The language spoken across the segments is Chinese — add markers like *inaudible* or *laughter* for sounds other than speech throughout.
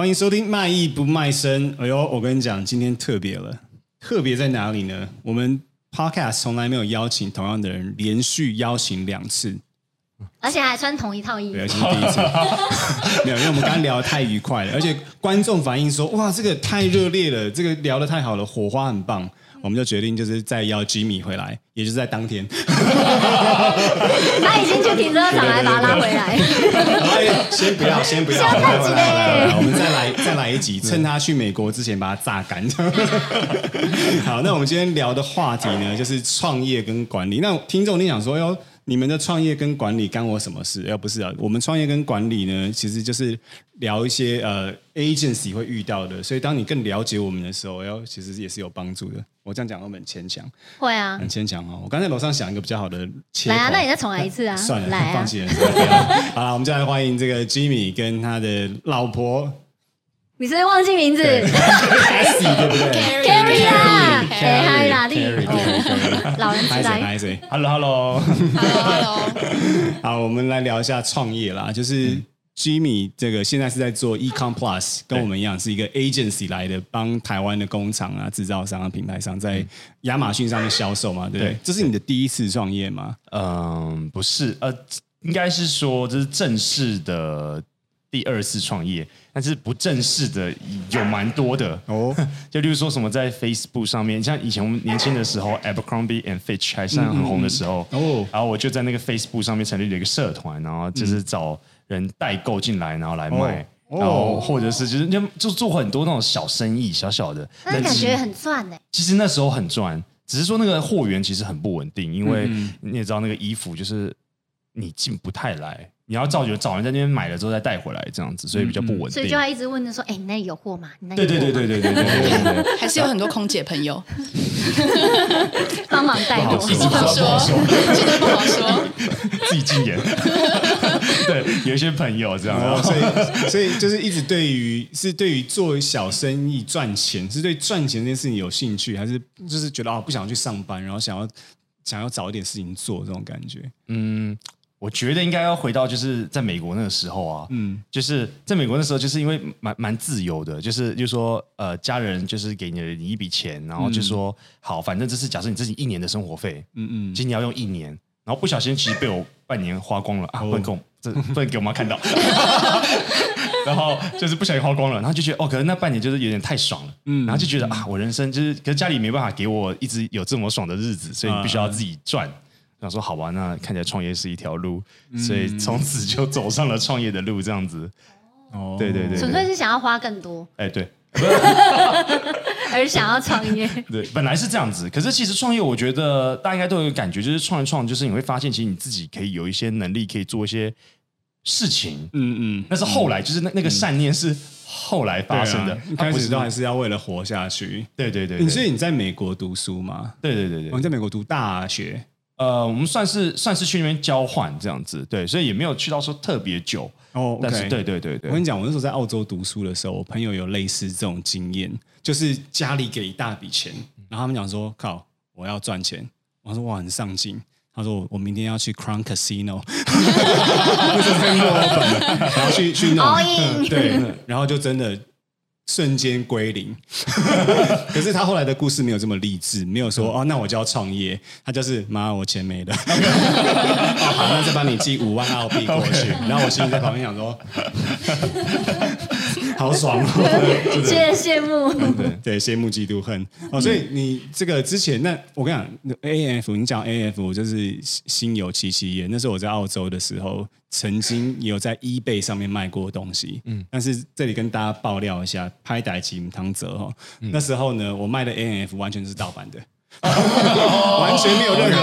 欢迎收听卖艺不卖身。哎呦，我跟你讲，今天特别了，特别在哪里呢？我们 Podcast 从来没有邀请同样的人，连续邀请两次，而且还穿同一套衣服。对，今天第一次。*laughs* 没有，因为我们刚刚聊得太愉快了，而且观众反映说，哇，这个太热烈了，这个聊得太好了，火花很棒。我们就决定就是再邀 Jimmy 回来，也就是在当天。他已经去停车场来把他拉回来。先不要，先不要，来来来来，我们再来再来一集，趁他去美国之前把他榨干。*laughs* 好，那我们今天聊的话题呢，就是创业跟管理。那听众你想说哟？你们的创业跟管理干我什么事？要不是啊，我们创业跟管理呢，其实就是聊一些呃 agency 会遇到的。所以当你更了解我们的时候，要其实也是有帮助的。我这样讲会很牵强，会啊，很牵强哦。我刚才楼上想一个比较好的切，来啊，那你再重来一次啊？算了，来、啊，放弃了。好了，我们再来欢迎这个 Jimmy 跟他的老婆。你是不是忘记名字？Cassie 对不对？Carrie 啊，哎，嗨，哪里？*laughs* 老人痴呆。Hello，Hello，Hello，Hello。*laughs* 好，我们来聊一下创业啦。就是 Jimmy 这个现在是在做 Ecom Plus，跟我们一样是一个 agency 来的，帮台湾的工厂啊、制造商啊、品牌商在亚马逊上面销售嘛，对不对？这是你的第一次创业吗？嗯，不是，呃，应该是说这是正式的。第二次创业，但是不正式的有蛮多的。哦，*laughs* 就例如说什么在 Facebook 上面，像以前我们年轻的时候，Abercrombie and Fitch 还算很红的时候哦，然后我就在那个 Facebook 上面成立了一个社团，然后就是找人代购进来，然后来卖，然后或者是就是就就做很多那种小生意，小小的，那感觉很赚呢。其实那时候很赚，只是说那个货源其实很不稳定，因为你也知道那个衣服就是你进不太来。你要造就找人在那边买了之后再带回来，这样子，所以比较不稳定。所以就要一直问着说：“哎，你那里有货吗？”对对对对对对对，*laughs* 还是有很多空姐朋友帮忙带货。不好说，真的不好说，自己禁言。*laughs* 对，有一些朋友这样，所以所以就是一直对于是对于做小生意赚钱，是对赚钱这件事情有兴趣，还是就是觉得啊不想去上班，然后想要想要找一点事情做这种感觉？嗯。我觉得应该要回到就是在美国那个时候啊，嗯，就是在美国那时候，就是因为蛮蛮自由的，就是就是说呃，家人就是给你你一笔钱，然后就说、嗯、好，反正这是假设你自己一年的生活费，嗯嗯，今年要用一年，然后不小心其实被我半年花光了啊，不能给我这不能给我妈看到，*laughs* 然后就是不小心花光了，然后就觉得哦，可能那半年就是有点太爽了，嗯，然后就觉得啊，我人生就是，可是家里没办法给我一直有这么爽的日子，所以你必须要自己赚。想说好吧，那看起来创业是一条路，嗯、所以从此就走上了创业的路，这样子。哦，对对对，纯粹是想要花更多。哎，对，*laughs* *laughs* 而想要创业。对，本来是这样子，可是其实创业，我觉得大家应该都有感觉，就是创一创，就是你会发现，其实你自己可以有一些能力，可以做一些事情。嗯嗯，但是后来，就是那那个善念是后来发生的，一开始都还是要为了活下去。对对对，所以你在美国读书吗？对对对对，我在美国读大学。呃，我们算是算是去那边交换这样子，对，所以也没有去到说特别久哦。但是，对对对对，我跟你讲，我那时候在澳洲读书的时候，我朋友有类似这种经验，就是家里给一大笔钱，然后他们讲说：“靠，我要赚钱。”我说：“哇，很上进。”他说：“我明天要去 Crown Casino，*laughs* *laughs* 然后去去弄，对，然后就真的。”瞬间归零，*laughs* 可是他后来的故事没有这么励志，没有说哦，那我就要创业，他就是妈，我钱没了，*laughs* 哦，好，那就帮你寄五万澳币过去，*laughs* 然后我心里在旁边想说，好爽哦，*laughs* *laughs* 谢谢羡慕，对对，羡慕嫉妒恨哦，所以你这个之前那我跟你讲，AF，你讲 AF 就是心有戚戚焉，那时候我在澳洲的时候。曾经有在 eBay 上面卖过东西，嗯，但是这里跟大家爆料一下，拍歹吉姆汤泽哈，那时候呢，我卖的 ANF 完全是盗版的，*laughs* 完全没有任何，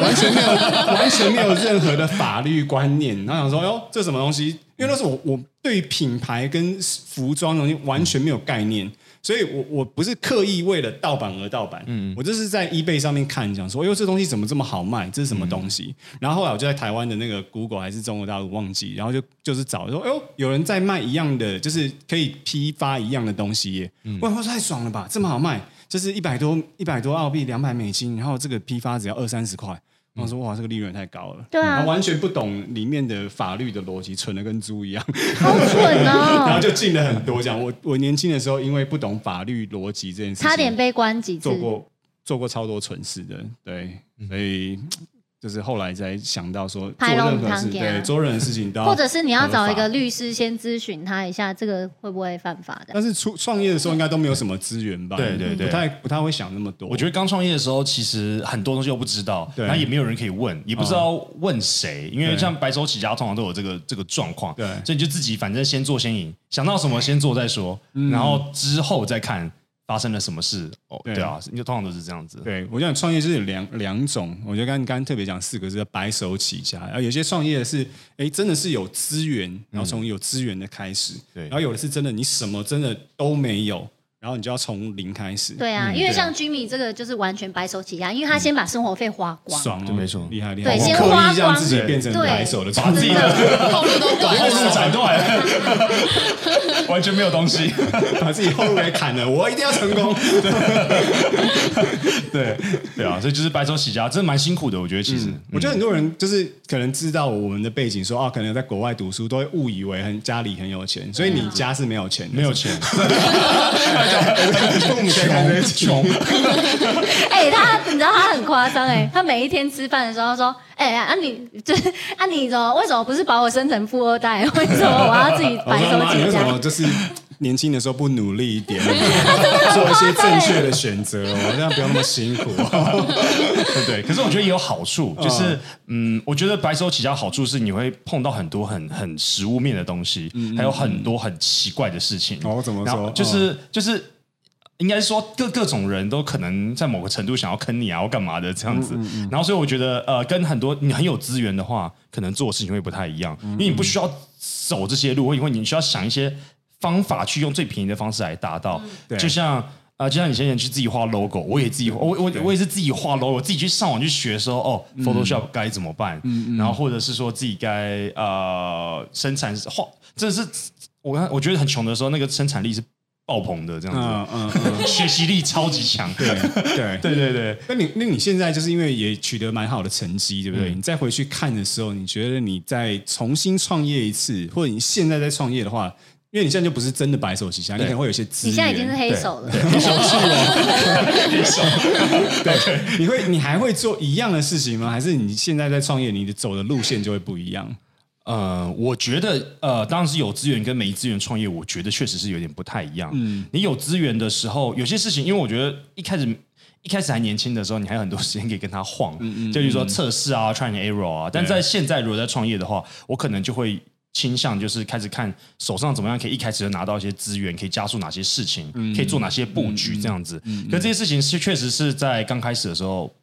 完全没有，完全没有任何的法律观念。然后想说，哟，这什么东西？因为那时候我我对于品牌跟服装东西完全没有概念。所以我，我我不是刻意为了盗版而盗版，嗯，我就是在 eBay 上面看，想说，哟，这东西怎么这么好卖？这是什么东西？嗯、然后后来我就在台湾的那个 Google 还是中国大陆忘记，然后就就是找说，哎呦，有人在卖一样的，就是可以批发一样的东西耶，嗯，哇，太爽了吧，这么好卖，就是一百多一百多澳币，两百美金，然后这个批发只要二三十块，然后说哇，这个利润太高了，对啊，完全不懂里面的法律的逻辑，蠢的跟猪一样，好蠢哦。*laughs* 然后就进了很多这样。我我年轻的时候，因为不懂法律逻辑这件事情，差点被关几次，做过做过超多蠢事的，对，所以。就是后来才想到说，做任何事，对，做任何事情都要，或者是你要找一个律师先咨询他一下，这个会不会犯法的？但是出创业的时候应该都没有什么资源吧？对对对，不太不太会想那么多。我觉得刚创业的时候，其实很多东西都不知道，然后也没有人可以问，也不知道问谁，因为像白手起家通常都有这个这个状况，对，所以你就自己反正先做先赢，想到什么先做再说，然后之后再看。发生了什么事？哦，对啊，你就通常都是这样子。对，我觉得创业就是有两两种。我觉得刚刚特别讲四个字，白手起家。然后有些创业是，哎，真的是有资源，然后从有资源的开始。对，然后有的是真的，你什么真的都没有。然后你就要从零开始。对啊，因为像 Jimmy 这个就是完全白手起家，因为他先把生活费花光，爽，就没错，厉害厉害。对，先花光，让自己变成白手的，把 *laughs* 自己的。后路都断，后路斩断，完全没有东西，*laughs* 把自己后路给砍了，我一定要成功。*laughs* 对。对啊，所以就是白手起家，真的蛮辛苦的。我觉得其实，我觉得很多人就是可能知道我们的背景，说啊，可能在国外读书，都会误以为很家里很有钱，所以你家是没有钱，没有钱。父母在看穷，哎，他你知道他很夸张哎，他每一天吃饭的时候说，哎、欸、啊你就是啊你怎么为什么不是把我生成富二代？为什么我要自己白手起家？年轻的时候不努力一点，*laughs* 做一些正确的选择，哦，这样不要那么辛苦，对 *laughs* 不对？可是我觉得也有好处，就是嗯，我觉得白手起家好处是你会碰到很多很很实物面的东西，还有很多很奇怪的事情。哦，怎么说？就是就是。应该是说各各种人都可能在某个程度想要坑你啊，或干嘛的这样子。嗯嗯嗯、然后所以我觉得，呃，跟很多你很有资源的话，可能做的事情会不太一样，因为你不需要走这些路，因为你需要想一些方法去用最便宜的方式来达到。嗯、就像啊、呃，就像你先前去自己画 logo，我也自己，我我我也是自己画 logo，我自己去上网去学说哦，Photoshop 该怎么办，然后或者是说自己该呃生产画，这是我看我觉得很穷的时候，那个生产力是。爆棚的这样子，嗯嗯嗯，*laughs* 学习力超级强，对 *laughs* 对。对对对。那你那你现在就是因为也取得蛮好的成绩，对不对？你再回去看的时候，你觉得你再重新创业一次，或者你现在在创业的话，因为你现在就不是真的白手起家，你可能会有一些资源。你现在已经是黑手了，黑手是哦，黑手。对，你会你还会做一样的事情吗？还是你现在在创业，你的走的路线就会不一样？呃，我觉得呃，当然是有资源跟没资源创业，我觉得确实是有点不太一样。嗯，你有资源的时候，有些事情，因为我觉得一开始一开始还年轻的时候，你还有很多时间可以跟他晃，嗯嗯，就比如说测试啊、try and error 啊。但在现在，如果在创业的话，我可能就会倾向就是开始看手上怎么样可以一开始就拿到一些资源，可以加速哪些事情，可以做哪些布局这样子。可这些事情是确实是在刚开始的时候。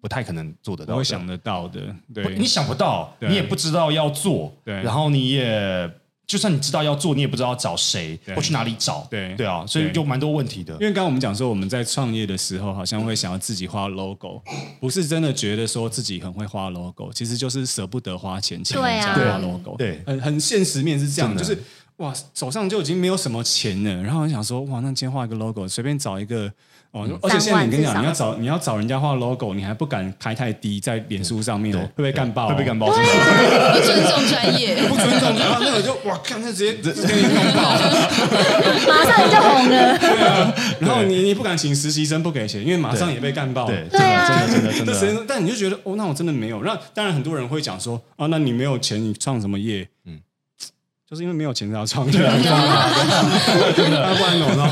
不太可能做得到，我想得到的。对，你想不到，你也不知道要做，对。然后你也，就算你知道要做，你也不知道要找谁或去哪里找，对。对啊，所以就蛮多问题的。因为刚刚我们讲说，我们在创业的时候，好像会想要自己画 logo，不是真的觉得说自己很会画 logo，其实就是舍不得花钱请人家画 logo，对，很很现实面是这样的，就是哇，手上就已经没有什么钱了，然后我想说，哇，那今天画一个 logo，随便找一个。哦，而且现在你跟你讲，你要找你要找人家画 logo，你还不敢开太低，在脸书上面会不会干爆？会被干爆？不尊重专业，*laughs* 不尊重，然后那个就哇，看他直接直接给你弄爆，马上你就红了。对啊，然后你你不敢请实习生不给钱，因为马上也被干爆。对，真的真的真的真的。但但你就觉得哦，那我真的没有。那当然很多人会讲说哦，那你没有钱，你创什么业？嗯。就是因为没有钱才要创业，真的，不然怎么弄？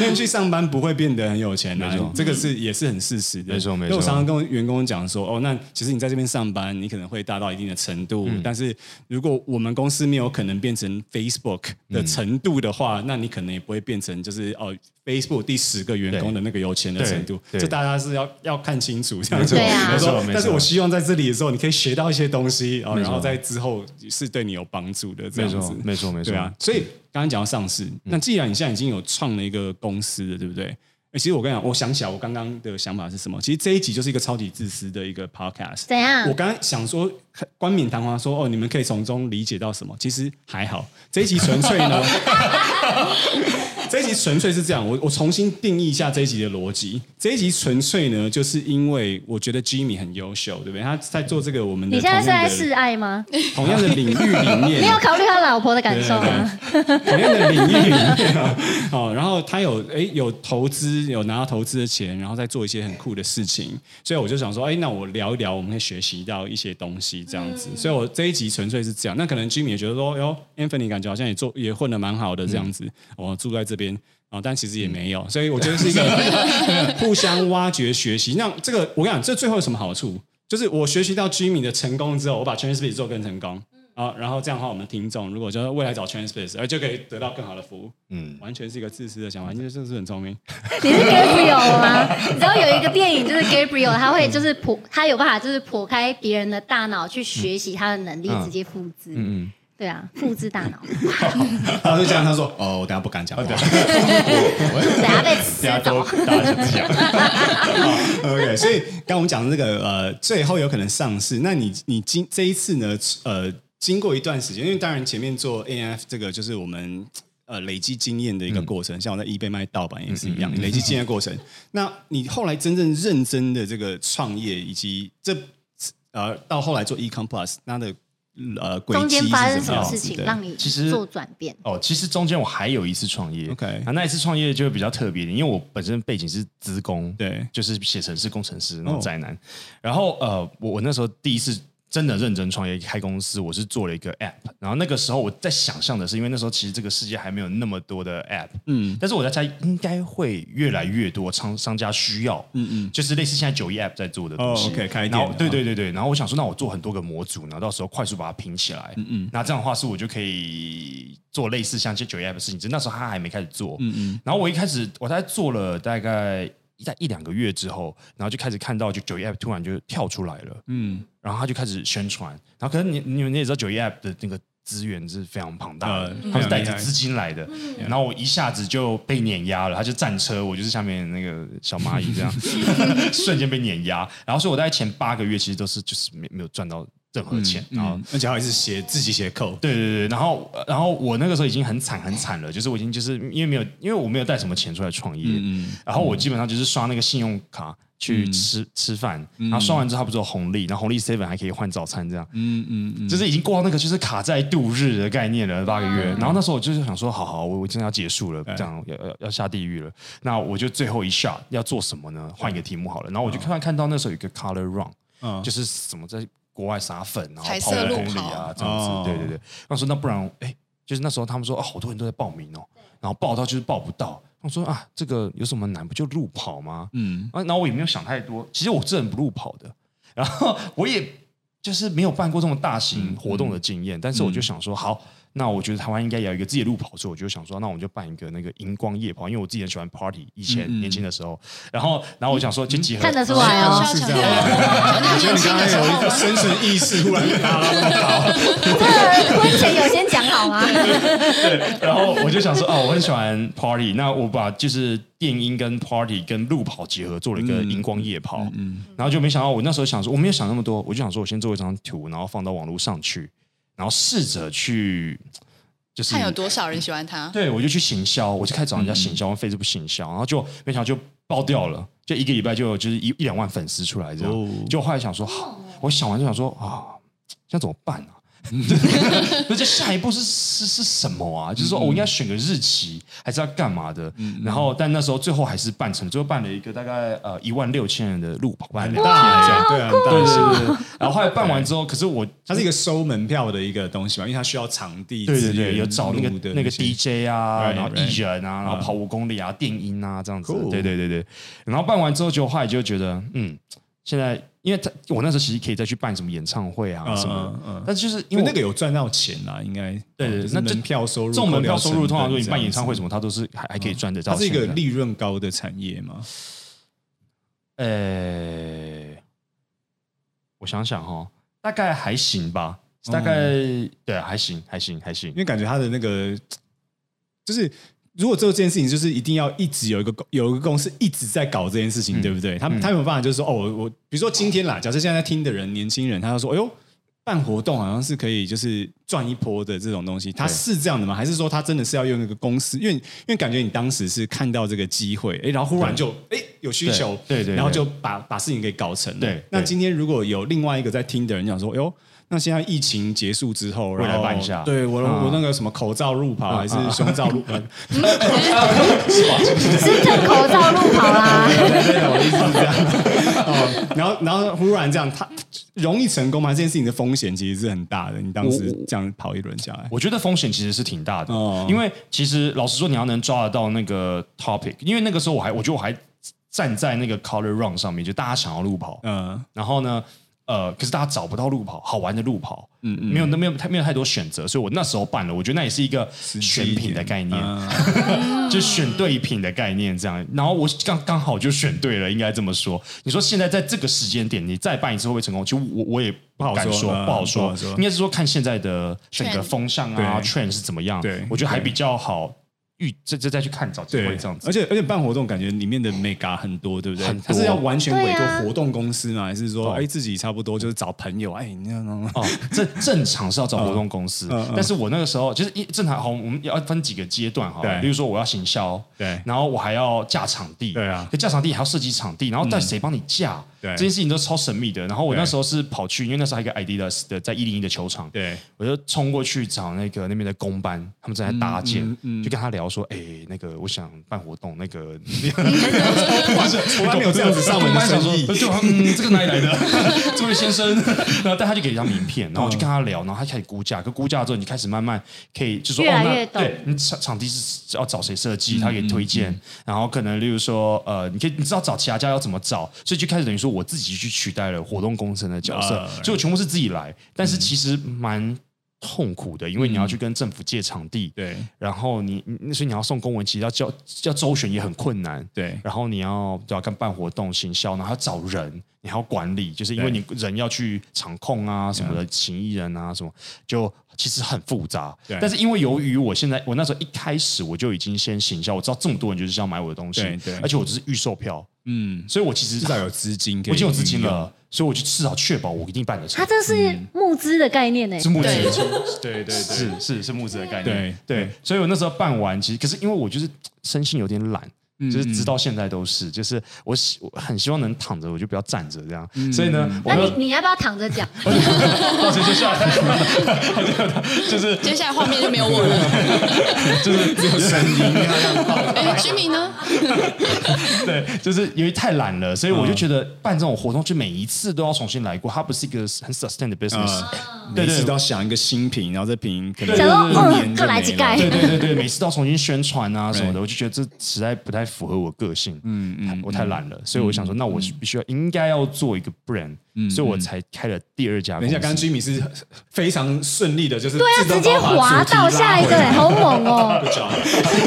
因为去上班不会变得很有钱的，这个是也是很事实的。没错，没错。我常常跟员工讲说，哦，那其实你在这边上班，你可能会达到一定的程度，但是如果我们公司没有可能变成 Facebook 的程度的话，那你可能也不会变成就是哦。Facebook 第十个员工的那个有钱的程度，这大家是要要看清楚这样子。没错，但是我希望在这里的时候，你可以学到一些东西，然后在之后是对你有帮助的这样子。没错，没错，对啊。所以刚刚讲到上市，那既然你现在已经有创了一个公司了，对不对？其实我跟你讲，我想起来，我刚刚的想法是什么？其实这一集就是一个超级自私的一个 podcast。怎样？我刚刚想说冠冕堂皇说哦，你们可以从中理解到什么？其实还好，这一集纯粹呢。*laughs* *laughs* *laughs* 这一集纯粹是这样，我我重新定义一下这一集的逻辑。这一集纯粹呢，就是因为我觉得 Jimmy 很优秀，对不对？他在做这个我们的。你现在是在示爱吗？同样的领域里面，*laughs* 你有考虑他老婆的感受吗？对对对同样的领域里面啊，哦，然后他有哎有投资，有拿到投资的钱，然后再做一些很酷的事情，所以我就想说，哎，那我聊一聊，我们可以学习到一些东西，这样子。嗯、所以我这一集纯粹是这样。那可能 Jimmy 也觉得说，哟，Anthony 感觉好像也做也混的蛮好的这样子，我、嗯哦、住在这边。哦，但其实也没有，所以我觉得是一个 *laughs* 互相挖掘学习。那这个我跟你讲，这最后有什么好处？就是我学习到 Jimmy 的成功之后，我把 TrainerSpace 做更成功。啊，然后这样的话，我们听众如果就是未来找 TrainerSpace，而就可以得到更好的服务。嗯，完全是一个自私的想法，因为真的是很聪明。你是 Gabriel 吗？你知道有一个电影就是 Gabriel，他会就是剖，他有办法就是剖开别人的大脑去学习他的能力，直接复制。嗯嗯。对啊，复制大脑。*laughs* 他就这样，他说：“哦，我等下不敢讲话。*laughs* ”等下被吃走。大家就这样。*laughs* OK，所以刚我们讲的这个呃，最后有可能上市。那你你经这一次呢？呃，经过一段时间，因为当然前面做 AF 这个就是我们呃累积经验的一个过程。嗯、像我在 eBay 卖盗版也是一样，嗯嗯嗯、累积经验的过程。那你后来真正认真的这个创业，以及这呃到后来做 Ecom Plus，那的。呃，中间发生什么事情让你其实做转变？哦，其实中间我还有一次创业。OK，那一次创业就比较特别的，因为我本身背景是资工，对，就是写程式工程师那种宅男。然后呃，我我那时候第一次。真的认真创业开公司，我是做了一个 app，然后那个时候我在想象的是，因为那时候其实这个世界还没有那么多的 app，嗯，但是我在猜应该会越来越多商商家需要，嗯嗯，就是类似现在九一 app 在做的东西，哦，OK，开店，然后对对对对，然后我想说，那我做很多个模组，然后到时候快速把它拼起来，嗯嗯，那这样的话是我就可以做类似像这九一 app 的事情，只是那时候他还没开始做，嗯嗯，然后我一开始我在做了大概。在一两个月之后，然后就开始看到，就九一 App 突然就跳出来了，嗯，然后他就开始宣传，然后可能你你们也知道九一 App 的那个资源是非常庞大的，嗯、他是带着资金来的，嗯、然后我一下子就被碾压了，他就战车，我就是下面那个小蚂蚁这样 *laughs* *laughs* 瞬间被碾压，然后所以我在前八个月其实都是就是没没有赚到。任何钱，然后而且还是写自己写 code，对对对，然后然后我那个时候已经很惨很惨了，就是我已经就是因为没有因为我没有带什么钱出来创业，嗯，然后我基本上就是刷那个信用卡去吃吃饭，然后刷完之后它不是有红利，然后红利 seven 还可以换早餐这样，嗯嗯嗯，就是已经过到那个就是卡债度日的概念了八个月，然后那时候我就是想说，好好，我我真的要结束了，这样要要要下地狱了，那我就最后一 shot 要做什么呢？换一个题目好了，然后我就突然看到那时候有一个 color run，嗯，就是什么在。国外撒粉，然后跑五公里啊，这样子，哦、对对对。那说那不然，哎，就是那时候他们说啊，好多人都在报名哦，然后报到就是报不到。我说啊，这个有什么难？不就路跑吗？嗯，啊，然后我也没有想太多。其实我这人不路跑的，然后我也就是没有办过这么大型活动的经验，但是我就想说好。那我觉得台湾应该也有一个自己的路跑，所以我就想说，那我们就办一个那个荧光夜跑，因为我自己很喜欢 party，以前年轻的时候，然然后然后我想说就集合，看得出来哦，是这样，我觉得你刚才有一个深层意识突然拉了那么高，这婚前有先讲好吗？对，然后我就想说，哦，我很喜欢 party，那我把就是电音跟 party 跟路跑结合，做了一个荧光夜跑，嗯，然后就没想到我那时候想说，我没有想那么多，我就想说我先做一张图，然后放到网络上去。然后试着去，就是看有多少人喜欢他。对，我就去行销，我就开始找人家行销，用 Facebook 行销，然后就没想到就爆掉了，就一个礼拜就就是一一两万粉丝出来这样。就后来想说，好，我想完就想说啊，现在怎么办呢？*laughs* 那这下一步是是是什么啊？就是说，我应该选个日期，还是要干嘛的？然后，但那时候最后还是办成，最后办了一个大概呃一万六千人的路跑，办两天这样，对啊，对对对。然后后来办完之后，可是我它是一个收门票的一个东西嘛，因为它需要场地，对对对，有找那个那个 DJ 啊，然后艺人啊，然后跑五公里啊，电音啊这样子，对对对对。然后办完之后，就后来就觉得，嗯，现在。因为他我那时候其实可以再去办什么演唱会啊什么，但是就是因为那个有赚到钱啦，应该对对，那门票收入，这种门票收入通常说你办演唱会什么，它都是还还可以赚得到。它是一个利润高的产业吗？呃，我想想哈，大概还行吧，大概对，还行还行还行，因为感觉他的那个就是。如果做这件事情，就是一定要一直有一个公有一个公司一直在搞这件事情，嗯、对不对？他们他有办法，就是说，哦，我我比如说今天啦，假设现在在听的人，年轻人，他就说，哎呦，办活动好像是可以就是赚一波的这种东西，他是这样的吗？还是说他真的是要用一个公司？因为因为感觉你当时是看到这个机会，哎，然后忽然就哎有需求，对对，然后就把把事情给搞成了。对，那今天如果有另外一个在听的人讲说，哎呦。那现在疫情结束之后，然后来办一下，对我我那个什么口罩路跑还是胸罩路跑，*laughs* 是正口罩路跑啦。对对对，我意思是这样。哦，然后然后忽然这样，他容易成功吗？这件事情的风险其实是很大的。你当时这样跑一轮下来，我觉得风险其实是挺大的。哦，因为其实老实说，你要能抓得到那个 topic，因为那个时候我还我觉得我还站在那个 color run 上面，就大家想要路跑，嗯，然后呢。呃，可是大家找不到路跑，好玩的路跑，嗯嗯，没有，那没有太没有太多选择，所以我那时候办了，我觉得那也是一个选品的概念，嗯、*laughs* 就选对品的概念这样。然后我刚刚好就选对了，应该这么说。你说现在在这个时间点，你再办一次会不会成功？其实我我也不好说，不好说，应该是说看现在的整个风向啊，trend 是怎么样？对，我觉得还比较好。预这这再去看找机会这样子，而且而且办活动感觉里面的眉角很多，对不对？他是要完全委托活动公司吗？还是说哎自己差不多就是找朋友？哎，那样哦，这正常是要找活动公司，但是我那个时候就是一正常好，我们要分几个阶段哈。对，比如说我要行销，对，然后我还要架场地，对啊，架场地还要设计场地，然后但谁帮你架？对，这件事情都超神秘的。然后我那时候是跑去，因为那时候还有一个 Adidas 的在一零一的球场，对，我就冲过去找那个那边的工班，他们正在搭建，就跟他聊说，哎，那个。我想办活动，那个 *laughs* 从来没有这样子上门的生意，*laughs* 就嗯，这个哪里来的？*laughs* 这位先生，然后但他就给一张名片，然后我就跟他聊，然后他开始估价，可估价之后，你开始慢慢可以就说哦，那对，你场场地是要找谁设计，他给你推荐，然后可能例如说呃，你可以你知道找其他家要怎么找，所以就开始等于说我自己去取代了活动工程的角色，所以我全部是自己来，但是其实蛮。痛苦的，因为你要去跟政府借场地，对，然后你，所以你要送公文，其实要叫要周旋也很困难，对，然后你要就要跟办活动、行销，然后要找人，你还要管理，就是因为你人要去场控啊什么的，请艺人啊什么，就其实很复杂。对，但是因为由于我现在我那时候一开始我就已经先行销，我知道这么多人就是要买我的东西，对，对，而且我只是预售票，嗯，所以我其实至少有资金，我已经有资金了。所以我就至少确保我一定办得成。它这是募资的概念呢？是募资，*laughs* 对对对，是是是募资的概念。对对，所以我那时候办完，其实可是因为我就是身心有点懒，就是直到现在都是，就是我希我很希望能躺着，我就不要站着这样。所以呢，那你你要不要躺着讲？到时接下来，就是接下来画面就没有我了，就是只有声音。哎，居民呢？*laughs* 对，就是因为太懒了，所以我就觉得办这种活动，就每一次都要重新来过。它不是一个很 sustain 的 business，每次都要想一个新品，然后这瓶可能一年就没了。对对对对，每次都要重新宣传啊什么的，我就觉得这实在不太符合我个性。嗯嗯，我太懒了，所以我想说，那我必须要应该要做一个 brand，所以我才开了第二家。等一下，刚刚 Jimmy 是非常顺利的，就是对啊，直接滑到下一个，*laughs* 好猛哦！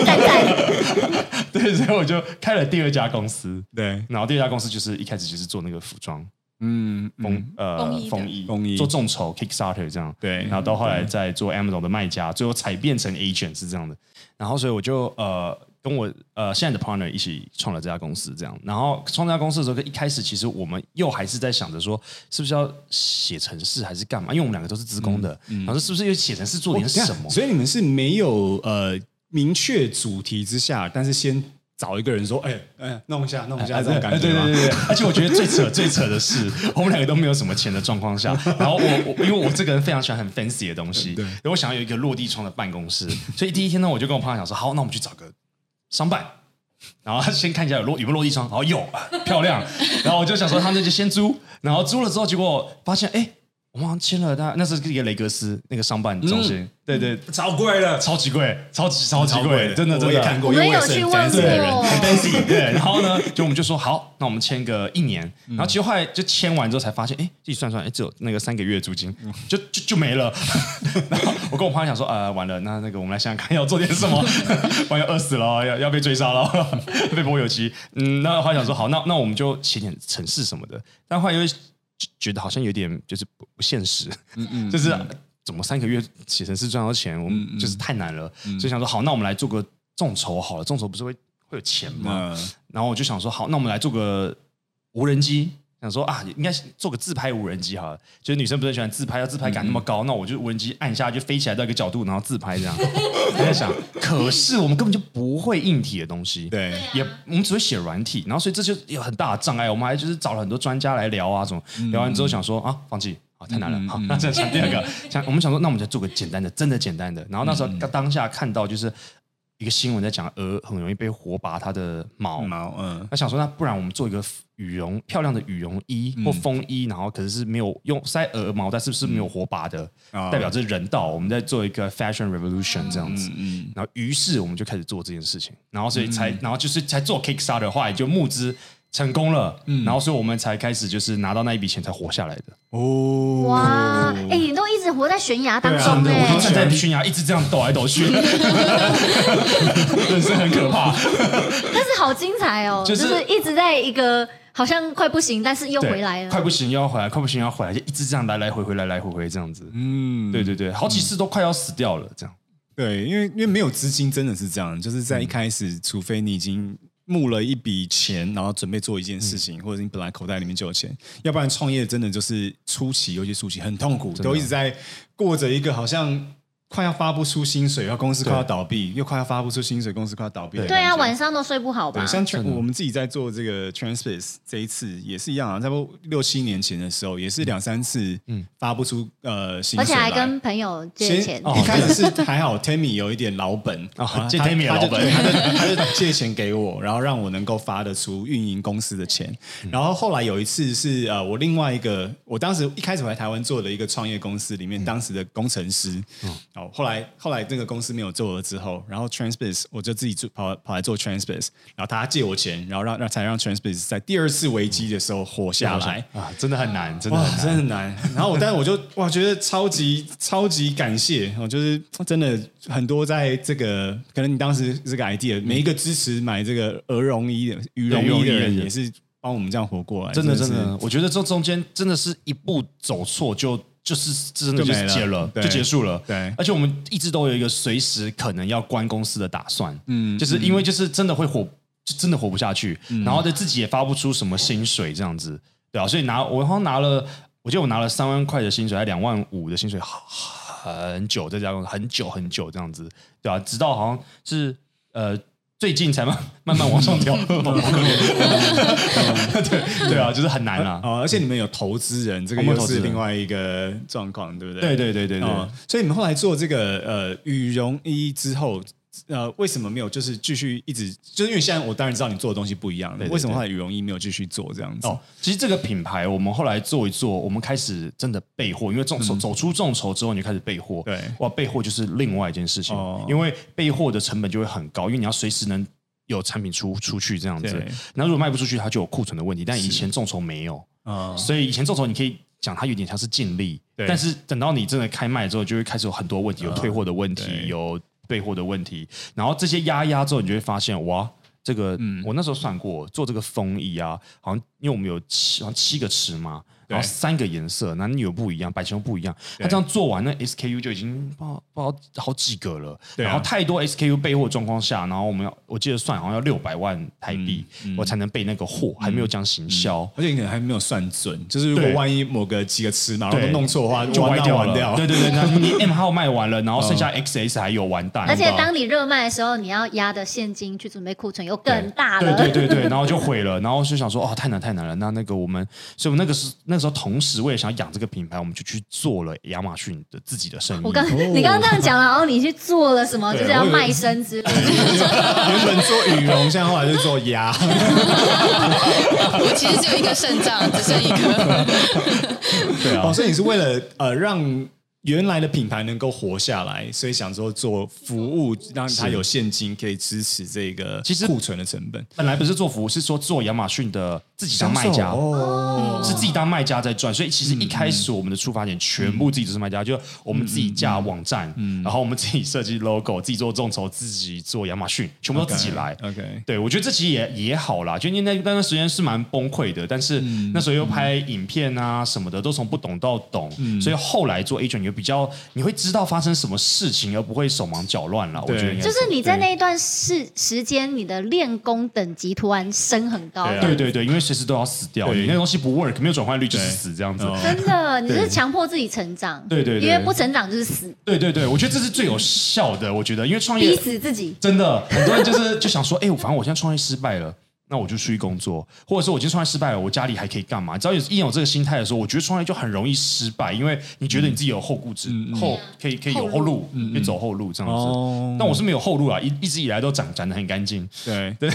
赞赞。*laughs* 对，所以我就开了第二家公司。对，然后第二家公司就是一开始就是做那个服装，嗯，风呃风衣风衣做众筹 Kickstarter 这样。对，然后到后来再做 Amazon 的卖家，最后才变成 agent 是这样的。然后所以我就呃跟我呃现在的 partner 一起创了这家公司，这样。然后创这家公司的时候，一开始其实我们又还是在想着说，是不是要写程式还是干嘛？因为我们两个都是职工的，然后说是不是又写程式做点什么？所以你们是没有呃。明确主题之下，但是先找一个人说：“哎哎，弄一下，弄一下，这种感觉。”对对对对。而且我觉得最扯最扯的是，*laughs* 我们两个都没有什么钱的状况下，然后我我因为我这个人非常喜欢很 fancy 的东西，对，我想要有一个落地窗的办公室，所以第一天呢，我就跟我朋友讲说：“好，那我们去找个商办，然后先看一下有落有没有落地窗，然后有 *laughs* 漂亮，然后我就想说他们就先租，然后租了之后，结果发现哎。”我们好像签了他，那是一个雷格斯那个商办中心，对对，超贵的，超级贵，超级超级贵，真的真的。我也看过，我也有去问过，很 fancy。对，然后呢，就我们就说好，那我们签个一年，然后其实后来就签完之后才发现，哎，自己算算，哎，只有那个三个月租金，就就就没了。*laughs* 然后我跟我朋友讲说，呃，完了，那那个我们来想想看，要做点什么，*laughs* 万一饿死了，要要被追杀了，*laughs* 被剥油漆。嗯，那后来想说，好，那那我们就写点城市什么的，但后来因为。觉得好像有点就是不不现实，嗯 *laughs* 嗯，就是怎么三个月写程式赚到钱，我们就是太难了，所以想说好，那我们来做个众筹好了，众筹不是会会有钱吗？然后我就想说好，那我们来做个无人机想说啊，应该做个自拍无人机好了。就是女生不是喜欢自拍，要自拍感那么高，嗯、那我就无人机按下就飞起来到一个角度，然后自拍这样。我在想，可是我们根本就不会硬体的东西，对，也我们只会写软体，然后所以这就有很大的障碍。我们还就是找了很多专家来聊啊，什么、嗯、聊完之后想说啊，放弃啊，太难了。嗯、好，那再想第二个，想我们想说，那我们就做个简单的，真的简单的。然后那时候当下看到就是。一个新闻在讲鹅很容易被火拔它的毛，毛嗯，那想说那不然我们做一个羽绒漂亮的羽绒衣或风衣，嗯、然后可是是没有用塞鹅毛，但是不是没有火把的，嗯、代表这人道。我们在做一个 fashion revolution 这样子，嗯，嗯然后于是我们就开始做这件事情，然后所以才，嗯、然后就是才做 Kickstarter 的话，也就募资。成功了，嗯，然后所以我们才开始就是拿到那一笔钱才活下来的。哦，哇，哎，你都一直活在悬崖当中，对，我都站在悬崖一直这样抖来抖去，*laughs* 真是很可怕。*laughs* 但是好精彩哦，就是一直在一个好像快不行，但是又回来了，快不行又要回来，快不行又要回来，就一直这样来来回回来来回回这样子。嗯，对对对，好几次都快要死掉了，这样。对，因为因为没有资金真的是这样，就是在一开始，除非你已经。募了一笔钱，然后准备做一件事情，嗯、或者你本来口袋里面就有钱，要不然创业真的就是初期，尤其初期很痛苦，都一直在过着一个好像。快要发不出薪水，然后公司快要倒闭，又快要发不出薪水，公司快要倒闭。对啊，晚上都睡不好吧？像我们自己在做这个 TrendSpace 这一次也是一样啊，差不多六七年前的时候，也是两三次发不出呃薪水，而且还跟朋友借钱。一开始是还好，Tammy 有一点老本啊，借 Tammy 老本，他就他就借钱给我，然后让我能够发得出运营公司的钱。然后后来有一次是呃，我另外一个，我当时一开始我在台湾做的一个创业公司里面，当时的工程师，哦，后来后来。这个公司没有做了之后，然后 TrendSpace 我就自己做跑跑来做 TrendSpace，然后他借我钱，然后让让才让 TrendSpace 在第二次危机的时候活下来啊，真的很难，真的真的很难。然后我，但是我就哇，觉得超级超级感谢，我就是真的很多在这个可能你当时这个 idea，每一个支持买这个鹅绒衣的羽绒衣的人也是帮我们这样活过来，真的真的，我觉得这中间真的是一步走错就。就是真的就是结了，就结束了。对，而且我们一直都有一个随时可能要关公司的打算。嗯，就是因为就是真的会活，就真的活不下去。然后对自己也发不出什么薪水这样子，对啊，所以拿我好像拿了，我记得我拿了三万块的薪水，还两万五的薪水，很久在家公司，很久很久这样子，对啊，直到好像是呃。最近才慢 *laughs* 慢慢往上调，*laughs* 对对啊，就是很难啊。而且你们有投资人，这个又是另外一个状况，对不对？对对对对对。所以你们后来做这个呃羽绒衣之后。呃，为什么没有就是继续一直？就是因为现在我当然知道你做的东西不一样了。对对对，为什么后来羽绒衣没有继续做这样子？哦，其实这个品牌我们后来做一做，我们开始真的备货，因为众筹、嗯、走出众筹之后，你就开始备货。对，哇，备货就是另外一件事情，哦、因为备货的成本就会很高，因为你要随时能有产品出出去这样子。那如果卖不出去，它就有库存的问题。但以前众筹没有，哦、所以以前众筹你可以讲它有点像是尽力，但是等到你真的开卖之后，就会开始有很多问题，有退货的问题，哦、有。备货的问题，然后这些压压之后，你就会发现，哇，这个，嗯，我那时候算过，做这个风衣啊，好像因为我们有七，好像七个尺码。然后三个颜色，男女有不一样，版型又不一样。他这样做完，那 SKU 就已经不知道不知道好几个了。对然后太多 SKU 备货状况下，然后我们要我记得算好像要六百万台币，我才能备那个货，还没有讲行销，而且你可能还没有算准。就是如果万一某个几个尺码都弄错的话，就歪掉了。对对对，那 *laughs* 你 M 号卖完了，然后剩下 XS 还有完蛋。而且当你热卖的时候，你要压的现金去准备库存又更大了。对对对对，然后就毁了。然后就想说，哦，太难太难了。那那个我们，所以我们那个是那时候同时为想养这个品牌，我们就去做了亚马逊的自己的生意。我刚你刚刚这样讲了，然后你去做了什么？就是要卖身之 *laughs* 类。原本做羽绒，现在后来就做鸭。我其实只有一个肾脏，只剩一个。*laughs* 对啊，所以你是为了呃让。原来的品牌能够活下来，所以想说做服务，让它有现金可以支持这个其实库存的成本。本来不是做服务，是说做亚马逊的自己当卖家，哦，是自己当卖家在赚。所以其实一开始我们的出发点全部自己都是卖家，就我们自己架网站，然后我们自己设计 logo，自己做众筹，自己做亚马逊，全部都自己来。OK，对，我觉得这其实也也好啦，就那那段时间是蛮崩溃的，但是那时候又拍影片啊什么的，都从不懂到懂，所以后来做 agent 有比较，你会知道发生什么事情，而不会手忙脚乱了。我觉得就是你在那一段时时间，你的练功等级突然升很高。对对对，因为随时都要死掉，你那东西不 work，没有转换率就是死这样子。真的，*laughs* 你是强迫自己成长。对对，因为不成长就是死。对对对，我觉得这是最有效的。我觉得，因为创业逼死自己，真的很多人就是就想说，哎，反正我现在创业失败了。那我就出去工作，或者说我今天创业失败了，我家里还可以干嘛？只要有一有这个心态的时候，我觉得创业就很容易失败，因为你觉得你自己有后顾之后可以可以有后路，可以走后路这样子。但我是没有后路啊，一一直以来都长长得很干净，对 *laughs* 对，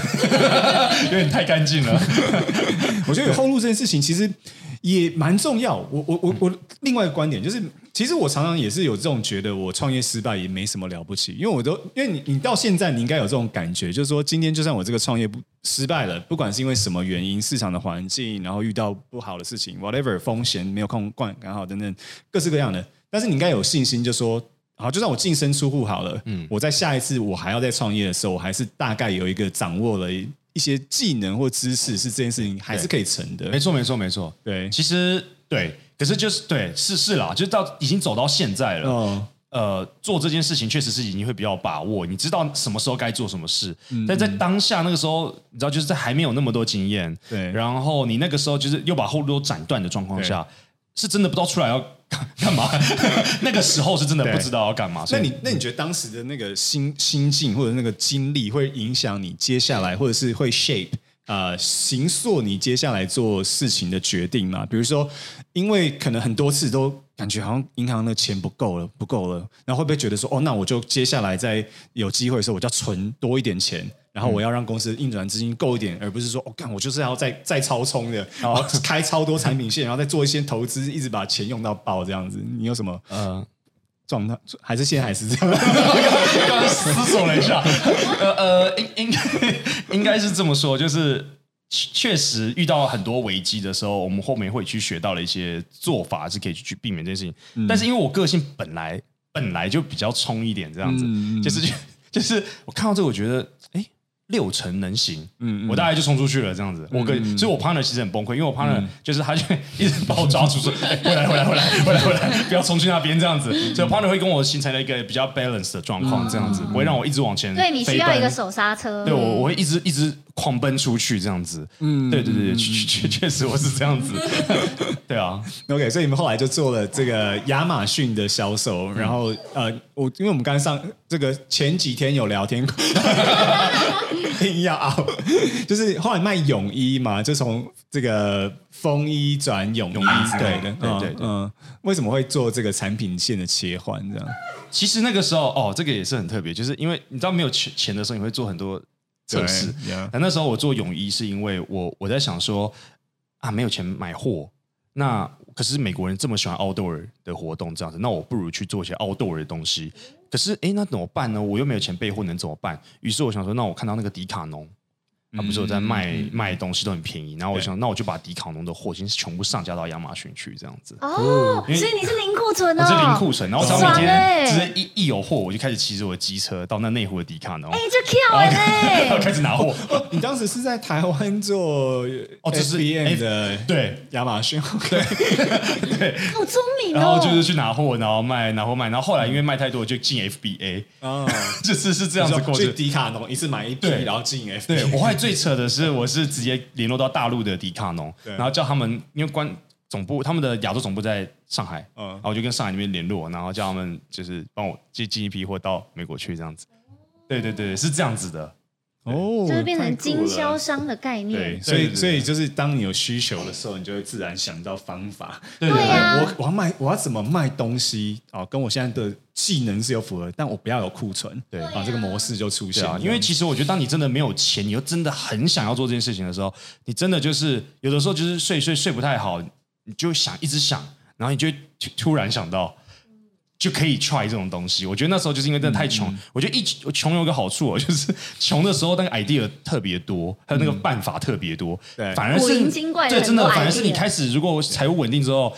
有点太干净了。*laughs* 我觉得有后路这件事情其实也蛮重要。我我我我另外一个观点就是。其实我常常也是有这种觉得，我创业失败也没什么了不起，因为我都因为你你到现在你应该有这种感觉，就是说今天就算我这个创业不失败了，不管是因为什么原因，市场的环境，然后遇到不好的事情，whatever 风险没有控管刚好等等各式各样的，但是你应该有信心，就说好，就算我净身出户好了，嗯，我在下一次我还要再创业的时候，我还是大概有一个掌握了一些技能或知识，是这件事情还是可以成的。没错，没错，没错。对，其实对。可是就是对，是是啦，就是到已经走到现在了。嗯、呃，做这件事情确实是已经会比较把握，你知道什么时候该做什么事。嗯、但在当下那个时候，你知道就是在还没有那么多经验，对，然后你那个时候就是又把后路都斩断的状况下，是真的不知道出来要干嘛。*laughs* 那个时候是真的不知道要干嘛。*laughs* 那你那你觉得当时的那个心心境或者那个经历会影响你接下来，或者是会 shape？呃，形塑你接下来做事情的决定嘛？比如说，因为可能很多次都感觉好像银行的钱不够了，不够了，然后会不会觉得说，哦，那我就接下来在有机会的时候，我就要存多一点钱，然后我要让公司运转资金够一点，而不是说，哦，干，我就是要再再超充的，然后开超多产品线，然后再做一些投资，一直把钱用到爆这样子。你有什么？嗯。状态还是现在还是这样？*laughs* 刚刚思索了一下，呃呃，应应该应该是这么说，就是确实遇到很多危机的时候，我们后面会去学到了一些做法，是可以去避免这件事情。嗯、但是因为我个性本来本来就比较冲一点，这样子，嗯、就是就就是我看到这个，我觉得哎。诶六成能行，嗯，我大概就冲出去了，这样子。我跟，所以我 partner 其实很崩溃，因为我 partner 就是他就一直把我抓住说，回来回来回来回来回来，*laughs* 不要冲去那边这样子。所以 partner 会跟我形成了一个比较 balance 的状况，这样子不会让我一直往前。对，你需要一个手刹车。对，我我会一直一直狂奔出去这样子。嗯，对对对，确确确实我是这样子。*laughs* 对啊，OK，所以你们后来就做了这个亚马逊的销售，然后呃，我因为我们刚上这个前几天有聊天过。*laughs* 硬要熬，*laughs* 就是后来卖泳衣嘛，就从这个风衣转泳衣，对的，对对嗯，为什么会做这个产品线的切换？这样，其实那个时候哦，这个也是很特别，就是因为你知道没有钱钱的时候，你会做很多测试。但那时候我做泳衣，是因为我我在想说啊，没有钱买货，那可是美国人这么喜欢 outdoor 的活动，这样子，那我不如去做一些 outdoor 的东西。可是，哎，那怎么办呢？我又没有钱备货，能怎么办？于是我想说，那我看到那个迪卡侬。他不是有在卖卖东西都很便宜，然后我想，那我就把迪卡侬的货先全部上架到亚马逊去，这样子。哦，所以你是零库存哦。我是零库存，然后我每天只是一一有货，我就开始骑着我的机车到那内湖的迪卡侬。哎，就跳哎，*laughs* 开始拿货。你当时是在台湾做哦，这是 BM 的对亚马逊，对 *laughs* 对，好聪明哦。然后就是去拿货，然后卖，拿货卖，然后后来因为卖太多，就进 FBA 啊，*laughs* 就是是这样子过去。迪卡侬一次买一批，然后进 FBA。对我还。最扯的是，我是直接联络到大陆的迪卡侬，然后叫他们，因为关总部，他们的亚洲总部在上海，嗯，然后我就跟上海那边联络，然后叫他们就是帮我寄进一批货到美国去，这样子。对对对，是这样子的。哦，就是变成经销商的概念。对，所以所以就是当你有需求的时候，你就会自然想到方法。对呀，我我要卖，我要怎么卖东西哦，跟我现在的技能是有符合，但我不要有库存。对啊，这个模式就出现了。因为其实我觉得，当你真的没有钱，你又真的很想要做这件事情的时候，你真的就是有的时候就是睡睡睡不太好，你就想一直想，然后你就突然想到。就可以 try 这种东西，我觉得那时候就是因为真的太穷，嗯、我觉得一穷有一个好处哦，*laughs* 就是穷的时候那个 idea 特别多，还有那个办法特别多，对、嗯，反而是对，真的反而是你开始如果财务稳定之后，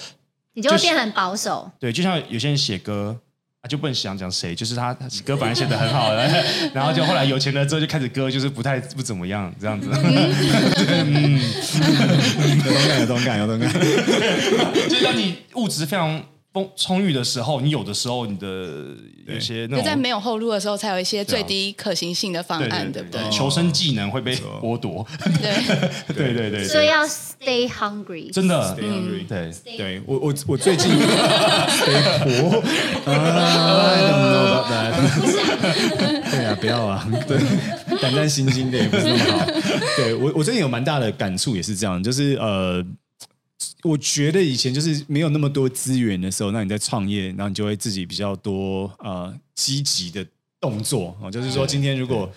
你就会变很保守，对，就像有些人写歌啊，就不能想讲谁，就是他歌本来写的很好的，*laughs* 然后就后来有钱了之后就开始歌就是不太不怎么样这样子，嗯，有同感有同感有同感，*laughs* 就是当你物质非常。丰充裕的时候，你有的时候你的有些那种就在没有后路的时候，才有一些最低可行性的方案，对不对？求生技能会被剥夺，对。*laughs* 对对对，所以要 stay hungry，真的，嗯，对。对，我我我最近 *laughs* stay *laughs* poor，啊，I don't know about that，对啊，不要啊，对，胆战心惊的也不是那么好。对我我最近有蛮大的感触，也是这样，就是呃。我觉得以前就是没有那么多资源的时候，那你在创业，然后你就会自己比较多呃积极的动作啊，就是说今天如果